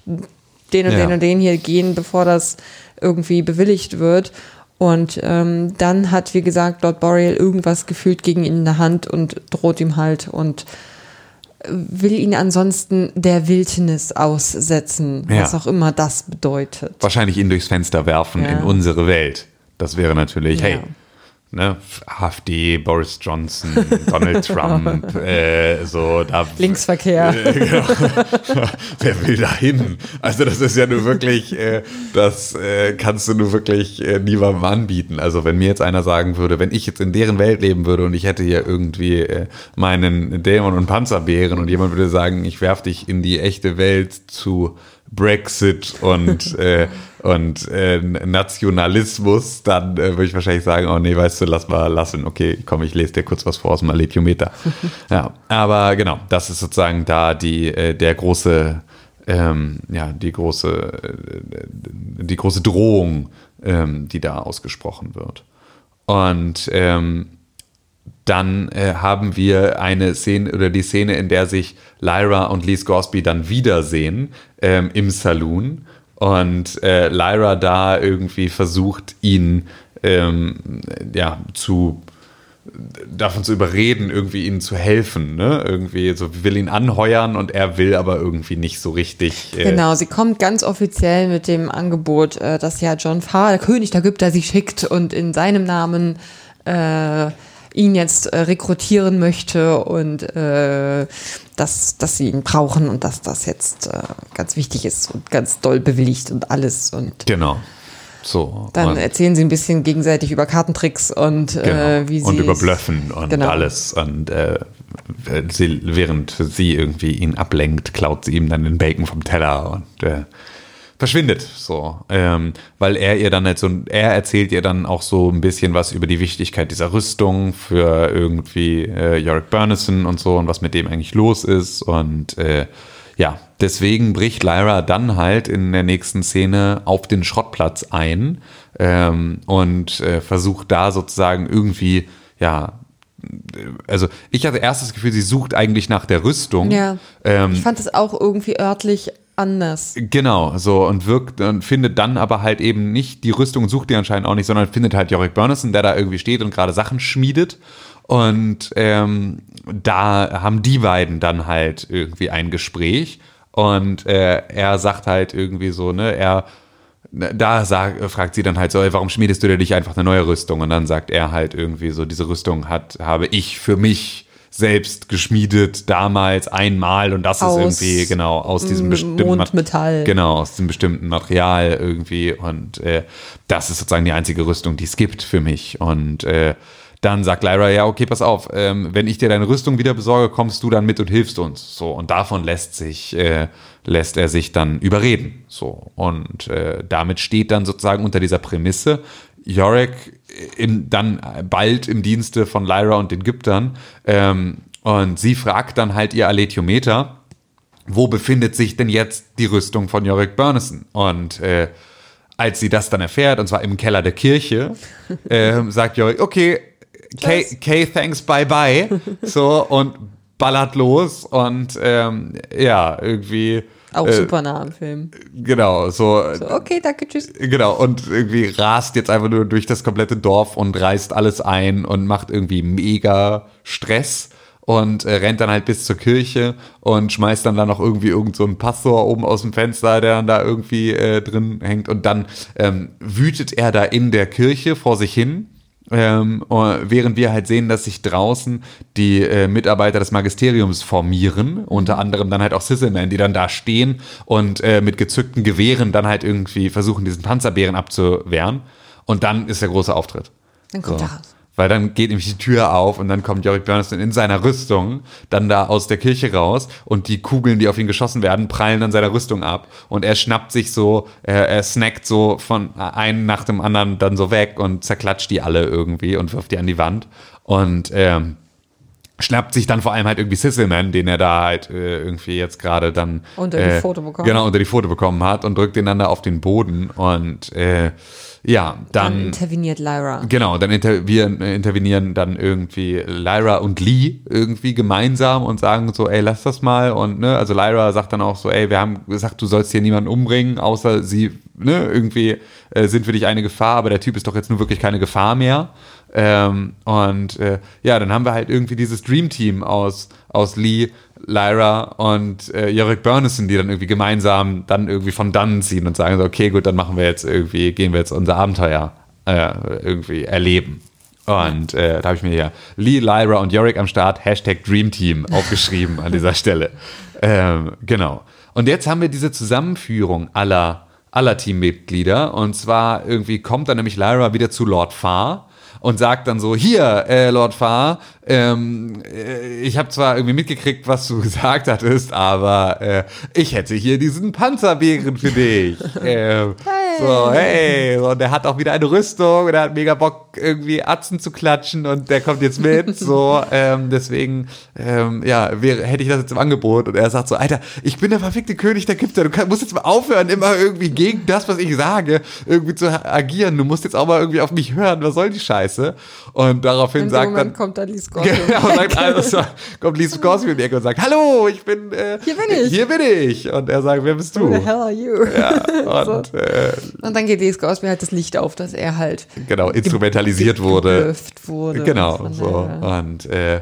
den und Ja. den und den hier gehen, bevor das irgendwie bewilligt wird. Und ähm, dann hat, wie gesagt, Lord Boreal irgendwas gefühlt gegen ihn in der Hand und droht ihm halt und will ihn ansonsten der Wildnis aussetzen, Ja. was auch immer das bedeutet. Wahrscheinlich ihn durchs Fenster werfen Ja. in unsere Welt. Das wäre natürlich, Ja. hey, ne, AfD, Boris Johnson, Donald Trump, äh, so da Linksverkehr. Äh, genau. Wer will da hin? Also das ist ja nur wirklich, äh, das äh, kannst du nur wirklich äh, niemandem anbieten. Also wenn mir jetzt einer sagen würde, wenn ich jetzt in deren Welt leben würde und ich hätte hier irgendwie äh, meinen Dämon und Panzerbären und jemand würde sagen, ich werf dich in die echte Welt zu Brexit und, und äh, Nationalismus, dann äh, würde ich wahrscheinlich sagen, oh nee, weißt du, lass mal lassen. Okay, komm, ich lese dir kurz was vor aus dem Alethiometer. ja, aber genau, das ist sozusagen da die, äh, der große, ähm, ja, die große, äh, die große Drohung, ähm, die da ausgesprochen wird. Und ähm, dann äh, haben wir eine Szene oder die Szene, in der sich Lyra und Lee Scoresby dann wiedersehen ähm, im Saloon und äh, Lyra da irgendwie versucht, ihn ähm, ja zu davon zu überreden, irgendwie ihnen zu helfen, ne? Irgendwie so will ihn anheuern und er will aber irgendwie nicht so richtig. Äh, Genau, sie kommt ganz offiziell mit dem Angebot, äh, dass ja John Farr, der König der Ägypter, sie schickt und in seinem Namen äh, ihn jetzt äh, rekrutieren möchte und äh, dass, dass sie ihn brauchen und dass das jetzt äh, ganz wichtig ist und ganz doll bewilligt und alles. Und Genau. So. dann erzählen sie ein bisschen gegenseitig über Kartentricks und Genau. äh, wie sie und über Blöffen und Genau. alles. Und äh, sie, während sie irgendwie ihn ablenkt, klaut sie ihm dann den Bacon vom Teller und äh, verschwindet so. Ähm, weil er ihr dann halt so, er erzählt ihr dann auch so ein bisschen was über die Wichtigkeit dieser Rüstung für irgendwie äh, Yorick Burnison und so und was mit dem eigentlich los ist. Und äh, ja, deswegen bricht Lyra dann halt in der nächsten Szene auf den Schrottplatz ein ähm, und äh, versucht da sozusagen irgendwie, ja, also ich hatte erst das Gefühl, sie sucht eigentlich nach der Rüstung. Ja. Ähm, ich fand es auch irgendwie örtlich anders. Genau, so und wirkt und findet dann aber halt eben nicht die Rüstung, sucht die anscheinend auch nicht, sondern findet halt Jorik Burnison, der da irgendwie steht und gerade Sachen schmiedet. Und ähm, da haben die beiden dann halt irgendwie ein Gespräch und äh, er sagt halt irgendwie so, ne, er da sag, fragt sie dann halt so, ey, warum schmiedest du dir nicht einfach eine neue Rüstung? Und dann sagt er halt irgendwie so, diese Rüstung hat, habe ich für mich selbst geschmiedet damals einmal und das Aus ist irgendwie genau aus diesem bestimmten Mondmetall. genau aus diesem bestimmten Material irgendwie und äh, das ist sozusagen die einzige Rüstung, die es gibt für mich und äh, dann sagt Lyra, ja, okay, pass auf, ähm, wenn ich dir deine Rüstung wieder besorge, kommst du dann mit und hilfst uns. So, und davon lässt sich, äh, lässt er sich dann überreden. So, und äh, damit steht dann sozusagen unter dieser Prämisse, Yorick in, dann bald im Dienste von Lyra und den Gyptern. Ähm, und sie fragt dann halt ihr Aletiometer, wo befindet sich denn jetzt die Rüstung von Yorick Burnison? Und äh, als sie das dann erfährt, und zwar im Keller der Kirche, äh, sagt Yorick, okay, Kay, Kay, thanks, bye bye. So, und ballert los und ähm, ja, irgendwie. Auch äh, super nah am Film. Genau, so, So, okay, danke, tschüss. Genau, und irgendwie rast jetzt einfach nur durch das komplette Dorf und reißt alles ein und macht irgendwie mega Stress und äh, rennt dann halt bis zur Kirche und schmeißt dann da noch irgendwie irgend so einen Pastor oben aus dem Fenster, der dann da irgendwie äh, drin hängt und dann ähm, wütet er da in der Kirche vor sich hin. Ähm, während wir halt sehen, dass sich draußen die äh, Mitarbeiter des Magisteriums formieren, unter anderem dann halt auch Sisselman, die dann da stehen und äh, mit gezückten Gewehren dann halt irgendwie versuchen, diesen Panzerbären abzuwehren. Und dann ist der große Auftritt. Dann kommt So. er raus. Weil dann geht nämlich die Tür auf und dann kommt Jorik Björnsson in seiner Rüstung dann da aus der Kirche raus und die Kugeln, die auf ihn geschossen werden, prallen an seiner Rüstung ab und er schnappt sich so, er, er snackt so von einem nach dem anderen dann so weg und zerklatscht die alle irgendwie und wirft die an die Wand und ähm, schnappt sich dann vor allem halt irgendwie Sisselman, den er da halt äh, irgendwie jetzt gerade dann Unter die äh, Pfote bekommen. Genau, unter die Pfote bekommen hat und drückt den dann da auf den Boden und äh, ja, Dann dann interveniert Lyra. Genau, dann intervenieren, intervenieren dann irgendwie Lyra und Lee irgendwie gemeinsam und sagen so, ey, lass das mal. Und ne, also Lyra sagt dann auch so, ey, wir haben gesagt, du sollst hier niemanden umbringen, außer sie, ne, irgendwie äh, sind für dich eine Gefahr, aber der Typ ist doch jetzt nur wirklich keine Gefahr mehr. Ähm, und äh, ja, dann haben wir halt irgendwie dieses Dream Team aus, aus Lee, Lyra und äh, Jörg Burnison, die dann irgendwie gemeinsam dann irgendwie von dannen ziehen und sagen so, okay, gut, dann machen wir jetzt irgendwie, gehen wir jetzt unser Abenteuer äh, irgendwie erleben. Und äh, da habe ich mir hier Lee, Lyra und Yorick am Start, Hashtag Dream Team aufgeschrieben an dieser Stelle. Ähm, genau. Und jetzt haben wir diese Zusammenführung aller, aller Teammitglieder. Und zwar irgendwie kommt dann nämlich Lyra wieder zu Lord Farr und sagt dann so, hier, äh, Lord Farr, ähm, äh, ich habe zwar irgendwie mitgekriegt, was du gesagt hattest, aber äh, ich hätte hier diesen Panzerbären für dich. ähm, So, hey, so, und der hat auch wieder eine Rüstung und er hat mega Bock, irgendwie Atzen zu klatschen und der kommt jetzt mit. So, ähm, deswegen, ähm, ja, wäre, hätte ich das jetzt im Angebot. Und er sagt so, Alter, ich bin der verfickte König der Ägypter. Du kann, musst jetzt mal aufhören, immer irgendwie gegen das, was ich sage, irgendwie zu agieren. Du musst jetzt auch mal irgendwie auf mich hören. Was soll die Scheiße? Und daraufhin sagt dann. Moment kommt da Lee Scorpion. Genau, sagt, also, kommt Lee Scorsese in die Ecke und sagt, hallo, ich bin, äh, Hier bin ich. Hier bin ich. Und er sagt, wer bist Who du? the hell are you? Ja, und, äh, Und dann geht Lee Scorpion halt das Licht auf, dass er halt genau, instrumentalisiert wurde. wurde. Genau, Von so. der- Und äh,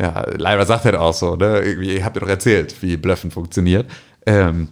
ja, Lyra sagt halt auch so, ne? Irgendwie, ihr habt ihr doch erzählt, wie Bluffen funktioniert. Ähm,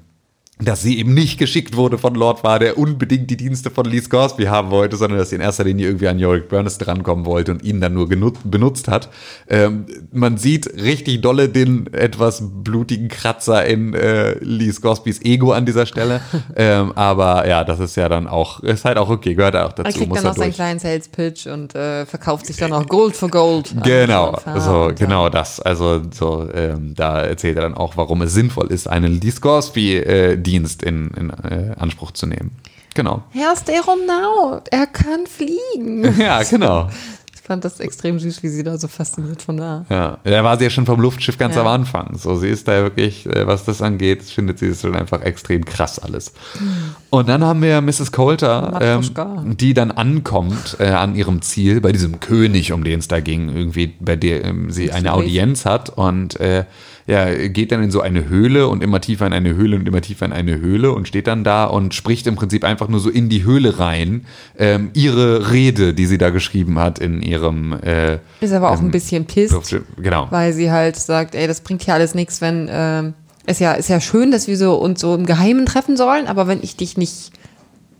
dass sie eben nicht geschickt wurde von Lord war, der unbedingt die Dienste von Lee Scoresby haben wollte, sondern dass sie in erster Linie irgendwie an Yorick Burness drankommen wollte und ihn dann nur benutzt hat. Ähm, man sieht richtig dolle den etwas blutigen Kratzer in äh, Lee Scoresbys Ego an dieser Stelle. ähm, aber ja, das ist ja dann auch, ist halt auch okay, gehört auch dazu. Er kriegt dann noch seinen kleinen Sales Pitch und äh, verkauft sich dann auch Gold for Gold. Genau, Farr so, und genau das. Also so, ähm, da erzählt er dann auch, warum es sinnvoll ist, einen Lee Scoresby-Dienst in, in äh, Anspruch zu nehmen. Genau. Herr Steronaut, er kann fliegen. Ja, genau. fand das extrem süß, wie sie da so fasziniert von war. Ja, da war sie ja schon vom Luftschiff ganz Ja. am Anfang. So, sie ist da wirklich, äh, was das angeht, findet sie es schon einfach extrem krass alles. Und dann haben wir Mrs. Coulter, ähm, die dann ankommt äh, an ihrem Ziel, bei diesem König, um den es da ging, irgendwie, bei der ähm, sie eine. Audienz hat und äh, ja, geht dann in so eine Höhle und immer tiefer in eine Höhle und immer tiefer in eine Höhle und steht dann da und spricht im Prinzip einfach nur so in die Höhle rein ähm, ihre Rede, die sie da geschrieben hat in ihrem äh, Ist aber auch ähm, ein bisschen pisst. Genau. weil sie halt sagt, ey, das bringt hier alles nichts, wenn, ähm, ist ja, ist ja schön, dass wir so uns so im Geheimen treffen sollen, aber wenn ich dich nicht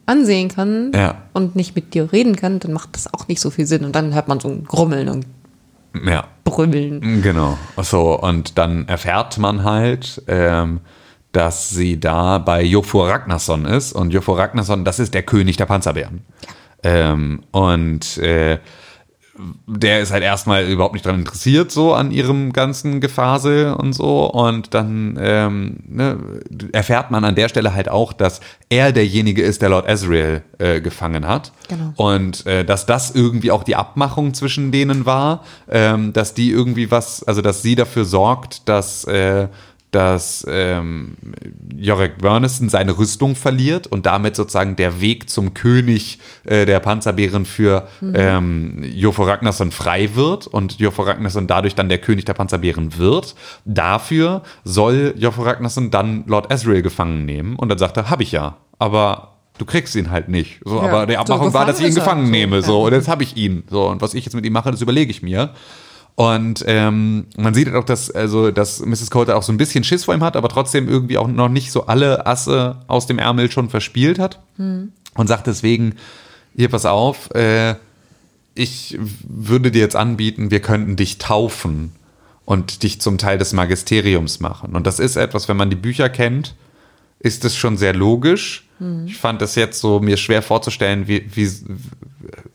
ansehen kann Ja. und nicht mit dir reden kann, dann macht das auch nicht so viel Sinn. Und dann hört man so ein Grummeln und Ja. Brümmeln. Genau. So, und dann erfährt man halt, ähm, dass sie da bei Jofur Ragnarsson ist. Und Jofur Ragnarsson, das ist der König der Panzerbären. Ähm, und äh, der ist halt erstmal überhaupt nicht daran interessiert, so an ihrem ganzen Gefasel und so. Und dann ähm, ne, erfährt man an der Stelle halt auch, dass er derjenige ist, der Lord Ezreal äh, gefangen hat. Genau. Und äh, dass das irgendwie auch die Abmachung zwischen denen war, ähm, dass die irgendwie was, also dass sie dafür sorgt, dass, äh, dass ähm, Jorek Burnison seine Rüstung verliert und damit sozusagen der Weg zum König äh, der Panzerbären für ähm, Jofo Ragnarsson frei wird und Jofo Ragnarsson dadurch dann der König der Panzerbären wird. Dafür soll Jofo Ragnarsson dann Lord Ezreal gefangen nehmen und dann sagt er, hab ich ja, aber du kriegst ihn halt nicht. So, Ja. aber die So, Abmachung war, dass ich ihn gefangen gefangen nehme. So, So, ja. und jetzt habe ich ihn. So, und was ich jetzt mit ihm mache, das überlege ich mir. Und ähm, man sieht halt auch, dass, also, dass Mrs. Coulter auch so ein bisschen Schiss vor ihm hat, aber trotzdem irgendwie auch noch nicht so alle Asse aus dem Ärmel schon verspielt hat. Und sagt deswegen, hier, pass auf, äh, ich würde dir jetzt anbieten, wir könnten dich taufen und dich zum Teil des Magisteriums machen. Und das ist etwas, wenn man die Bücher kennt, ist es schon sehr logisch. Ich fand es jetzt so mir schwer vorzustellen, wie, wie,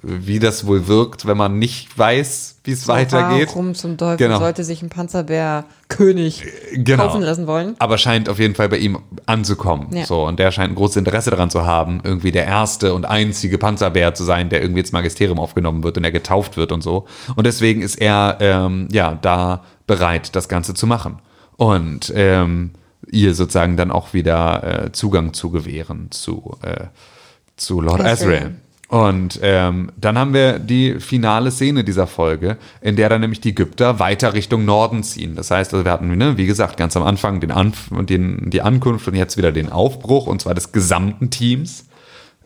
wie das wohl wirkt, wenn man nicht weiß, wie es weitergeht. Warum zum Teufel Genau. sollte sich ein Panzerbär-König Genau. kaufen lassen wollen? Aber scheint auf jeden Fall bei ihm anzukommen. Ja. So, und der scheint ein großes Interesse daran zu haben, irgendwie der erste und einzige Panzerbär zu sein, der irgendwie ins Magisterium aufgenommen wird und der getauft wird und so. Und deswegen ist er ähm, ja da bereit, das Ganze zu machen. Und ähm, ihr sozusagen dann auch wieder äh, Zugang zu gewähren zu, äh, zu Lord. Ezreal. Und ähm, dann haben wir die finale Szene dieser Folge, in der dann nämlich die Ägypter weiter Richtung Norden ziehen. Das heißt, also wir hatten, ne, wie gesagt, ganz am Anfang den Anf den, die Ankunft und jetzt wieder den Aufbruch, und zwar des gesamten Teams.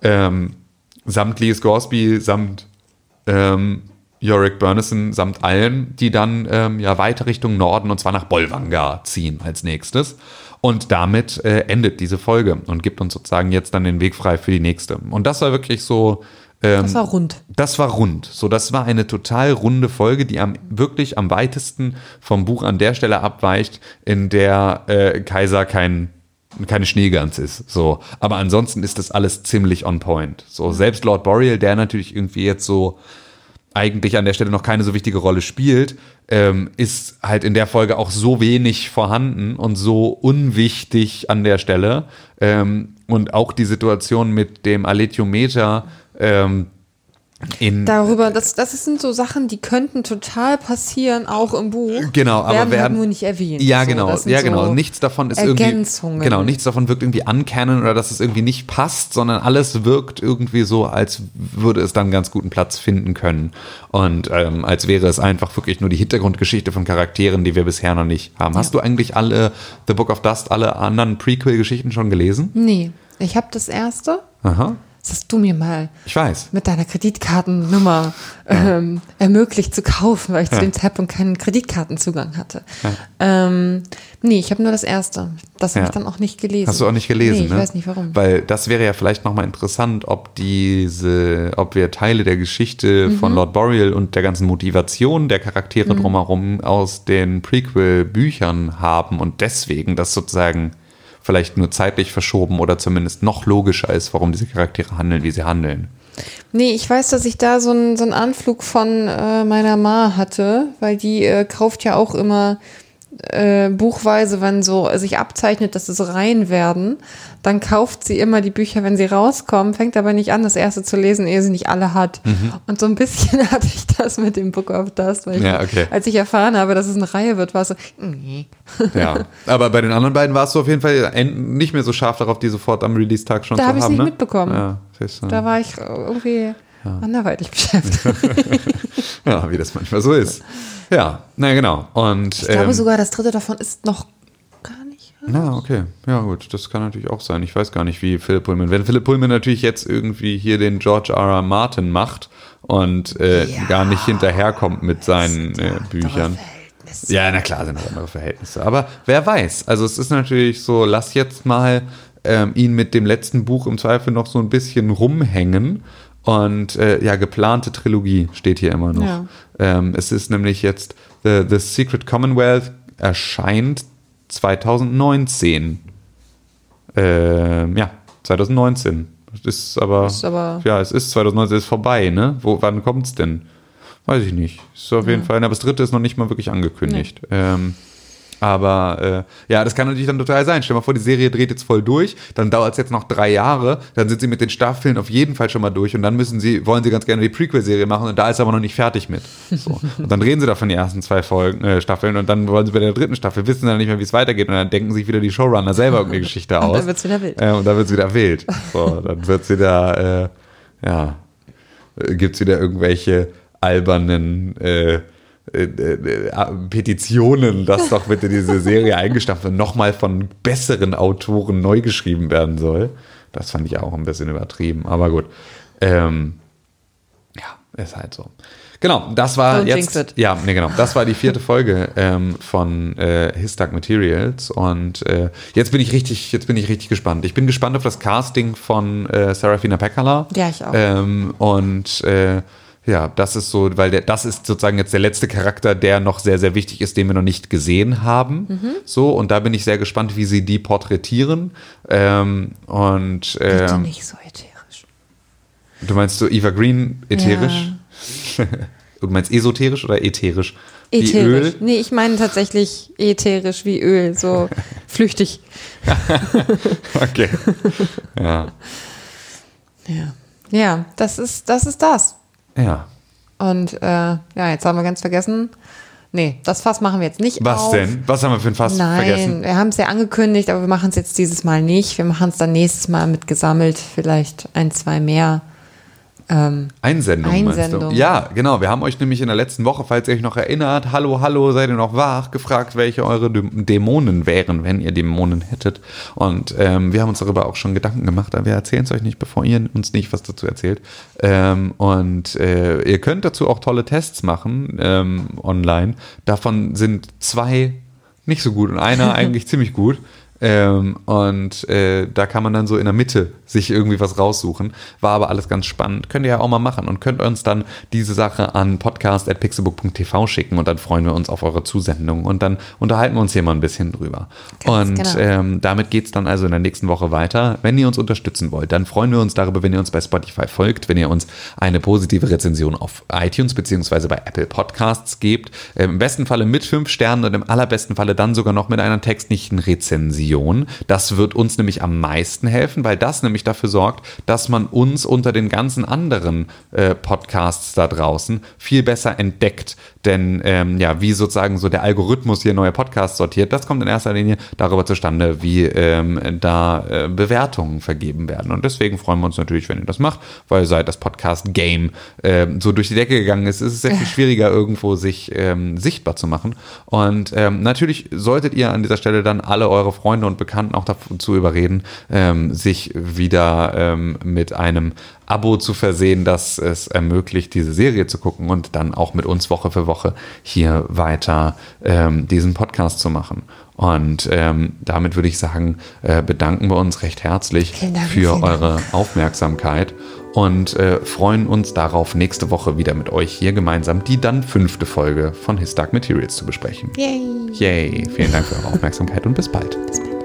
Ähm, samt Lees Gorsby, samt ähm, Yorick Burnison, samt allen, die dann ähm, ja weiter Richtung Norden und zwar nach Bolvangar ziehen als nächstes. Und damit äh, endet diese Folge und gibt uns sozusagen jetzt dann den Weg frei für die nächste. Und das war wirklich so. Ähm, Das war rund. das war rund. So, das war eine total runde Folge, die am wirklich am weitesten vom Buch an der Stelle abweicht, in der äh, Kaiser kein keine Schneegans ist. So, aber ansonsten ist das alles ziemlich on point. So, selbst Lord Boreal, der natürlich irgendwie jetzt so eigentlich an der Stelle noch keine so wichtige Rolle spielt, ähm, ist halt in der Folge auch so wenig vorhanden und so unwichtig an der Stelle. Ähm, und auch die Situation mit dem Aletiometer ähm, in Darüber, das, das sind so Sachen, die könnten total passieren, auch im Buch. Genau, aber werden, werden halt nur nicht erwähnt. Ja, So, genau, sind ja, genau. so nichts davon ist Ergänzungen. irgendwie genau, nichts davon wirkt irgendwie uncanon oder dass es irgendwie nicht passt, sondern alles wirkt irgendwie so, als würde es dann ganz guten Platz finden können und ähm, als wäre es einfach wirklich nur die Hintergrundgeschichte von Charakteren, die wir bisher noch nicht haben. Hast du eigentlich alle The Book of Dust, alle anderen Prequel-Geschichten schon gelesen? Nee, ich habe das erste. Aha, hast du mir mal ich weiß. mit deiner Kreditkartennummer ähm, ermöglicht zu kaufen, weil ich zu dem Zeitpunkt keinen Kreditkartenzugang hatte. Ähm, nee, ich habe nur das erste. Das habe Ja. ich dann auch nicht gelesen. Hast du auch nicht gelesen, nee, ich ne? weiß nicht warum. Weil das wäre ja vielleicht nochmal interessant, ob diese, ob wir Teile der Geschichte Mhm. von Lord Boreal und der ganzen Motivation der Charaktere Mhm. drumherum aus den Prequel-Büchern haben und deswegen das sozusagen vielleicht nur zeitlich verschoben oder zumindest noch logischer ist, warum diese Charaktere handeln, wie sie handeln. Nee, ich weiß, dass ich da so einen so Anflug von äh, meiner Ma hatte, weil die äh, kauft ja auch immer äh, buchweise, wenn so sich abzeichnet, dass es Reihen werden, dann kauft sie immer die Bücher, wenn sie rauskommen, fängt aber nicht an, das erste zu lesen, ehe sie nicht alle hat. Mhm. Und so ein bisschen hatte ich das mit dem Book of Dust, weil ich, Ja, okay. als ich erfahren habe, dass es eine Reihe wird, war es so, nee. Ja, aber bei den anderen beiden warst du auf jeden Fall nicht mehr so scharf darauf, die sofort am Release-Tag schon Da zu hab haben, nicht ne? mitbekommen. Ja. Da war ich irgendwie anderweitig beschäftigt. ja, wie das manchmal so ist. Ja, na genau. Und Ich glaube ähm, sogar, das dritte davon ist noch gar nicht. Na, okay. Ja, gut. Das kann natürlich auch sein. Ich weiß gar nicht, wie Philipp Pullman. Wenn Philipp Pullman natürlich jetzt irgendwie hier den George R. R. Martin macht und äh, Ja. gar nicht hinterherkommt mit seinen äh, Büchern. Ja, na klar sind das andere Verhältnisse. Aber wer weiß. Also es ist natürlich so, lass jetzt mal ähm, ihn mit dem letzten Buch im Zweifel noch so ein bisschen rumhängen. Und äh, ja, geplante Trilogie steht hier immer noch. Ja. Ähm, es ist nämlich jetzt The, The Secret Commonwealth erscheint 2019. Ähm, ja, 2019. Das ist aber, Ist aber- ja, es ist 2019 ist vorbei, ne? Wo, wann kommt's denn? Weiß ich nicht. Ist auf jeden Fall, aber das dritte ist noch nicht mal wirklich angekündigt. Ähm, aber äh, ja, das kann natürlich dann total sein. Stell dir mal vor, die Serie dreht jetzt voll durch, dann dauert es jetzt noch drei Jahre, dann sind sie mit den Staffeln auf jeden Fall schon mal durch und dann müssen sie, wollen sie ganz gerne die Prequel-Serie machen und da ist aber noch nicht fertig mit. So. Und dann drehen sie davon die ersten zwei Folgen, äh, Staffeln und dann wollen sie bei der dritten Staffel, wissen dann nicht mehr, wie es weitergeht und dann denken sich wieder die Showrunner selber irgendeine Geschichte aus. dann wird's wieder wild. Äh, und dann wird es wieder wild. So, dann wird es wieder, äh, ja, gibt es wieder irgendwelche albernen äh, äh, äh, Petitionen, dass doch bitte diese Serie eingestampft und nochmal von besseren Autoren neu geschrieben werden soll. Das fand ich auch ein bisschen übertrieben, aber gut. Ähm, ja, ist halt so. Genau, das war jinx jetzt. Ja, nee, genau. Das war die vierte Folge ähm, von äh, His Dark Materials. Und äh, jetzt bin ich richtig, jetzt bin ich richtig gespannt. Ich bin gespannt auf das Casting von äh, Serafina Pekala. Ja, ich auch. Ähm, und äh, ja, das ist so, weil der, das ist sozusagen jetzt der letzte Charakter, der noch sehr, sehr wichtig ist, den wir noch nicht gesehen haben. Mhm. So, und da bin ich sehr gespannt, wie sie die porträtieren. Ähm, und Bitte ähm, nicht so ätherisch. du meinst so Eva Green ätherisch? Du meinst esoterisch oder ätherisch? Wie Ätherisch. Öl? Nee, ich meine tatsächlich ätherisch wie Öl, so flüchtig. Okay. ja. Ja. Ja, das ist das. Ist das. Ja. Und äh, ja, jetzt haben wir ganz vergessen. Nee, das Fass machen wir jetzt nicht Was auf. denn? Was haben wir für ein Fass Nein, vergessen? wir haben es ja angekündigt, aber wir machen es jetzt dieses Mal nicht. Wir machen es dann nächstes Mal mit gesammelt, vielleicht ein, zwei mehr. Ähm, Einsendung, meinst Einsendung. du? Ja, genau. Wir haben euch nämlich in der letzten Woche, falls ihr euch noch erinnert, hallo, hallo, seid ihr noch wach, gefragt, welche eure Dä- Dämonen wären, wenn ihr Dämonen hättet. Und ähm, wir haben uns darüber auch schon Gedanken gemacht, aber wir erzählen es euch nicht, bevor ihr uns nicht was dazu erzählt. Ähm, und äh, ihr könnt dazu auch tolle Tests machen ähm, online. Davon sind zwei nicht so gut und einer eigentlich ziemlich gut. Ähm, und äh, da kann man dann so in der Mitte sich irgendwie was raussuchen. War aber alles ganz spannend. Könnt ihr ja auch mal machen und könnt uns dann diese Sache an podcast.pixelbook.tv schicken und dann freuen wir uns auf eure Zusendung und dann unterhalten wir uns hier mal ein bisschen drüber. Ganz und genau. ähm, damit geht es dann also in der nächsten Woche weiter. Wenn ihr uns unterstützen wollt, dann freuen wir uns darüber, wenn ihr uns bei Spotify folgt, wenn ihr uns eine positive Rezension auf iTunes beziehungsweise bei Apple Podcasts gebt. Ähm, Im besten Falle mit fünf Sternen und im allerbesten Falle dann sogar noch mit einer textlichen Rezension. Das wird uns nämlich am meisten helfen, weil das nämlich dafür sorgt, dass man uns unter den ganzen anderen äh, Podcasts da draußen viel besser entdeckt. Denn ähm, ja, wie sozusagen so der Algorithmus hier neue Podcasts sortiert, das kommt in erster Linie darüber zustande, wie ähm, da äh, Bewertungen vergeben werden. Und deswegen freuen wir uns natürlich, wenn ihr das macht, weil seit das Podcast-Game ähm, so durch die Decke gegangen ist, ist es sehr viel schwieriger, irgendwo sich ähm, sichtbar zu machen. Und ähm, natürlich solltet ihr an dieser Stelle dann alle eure Freunde und Bekannten auch dazu überreden, ähm, sich wieder ähm, mit einem Abo zu versehen, das es ermöglicht, diese Serie zu gucken und dann auch mit uns Woche für Woche hier weiter ähm, diesen Podcast zu machen. Und ähm, damit würde ich sagen, äh, bedanken wir uns recht herzlich Dank, für Dank. eure Aufmerksamkeit und äh, freuen uns darauf, nächste Woche wieder mit euch hier gemeinsam die dann fünfte Folge von His Dark Materials zu besprechen. yay. Yay! Vielen Dank für eure Aufmerksamkeit und bis bald. Bis bald.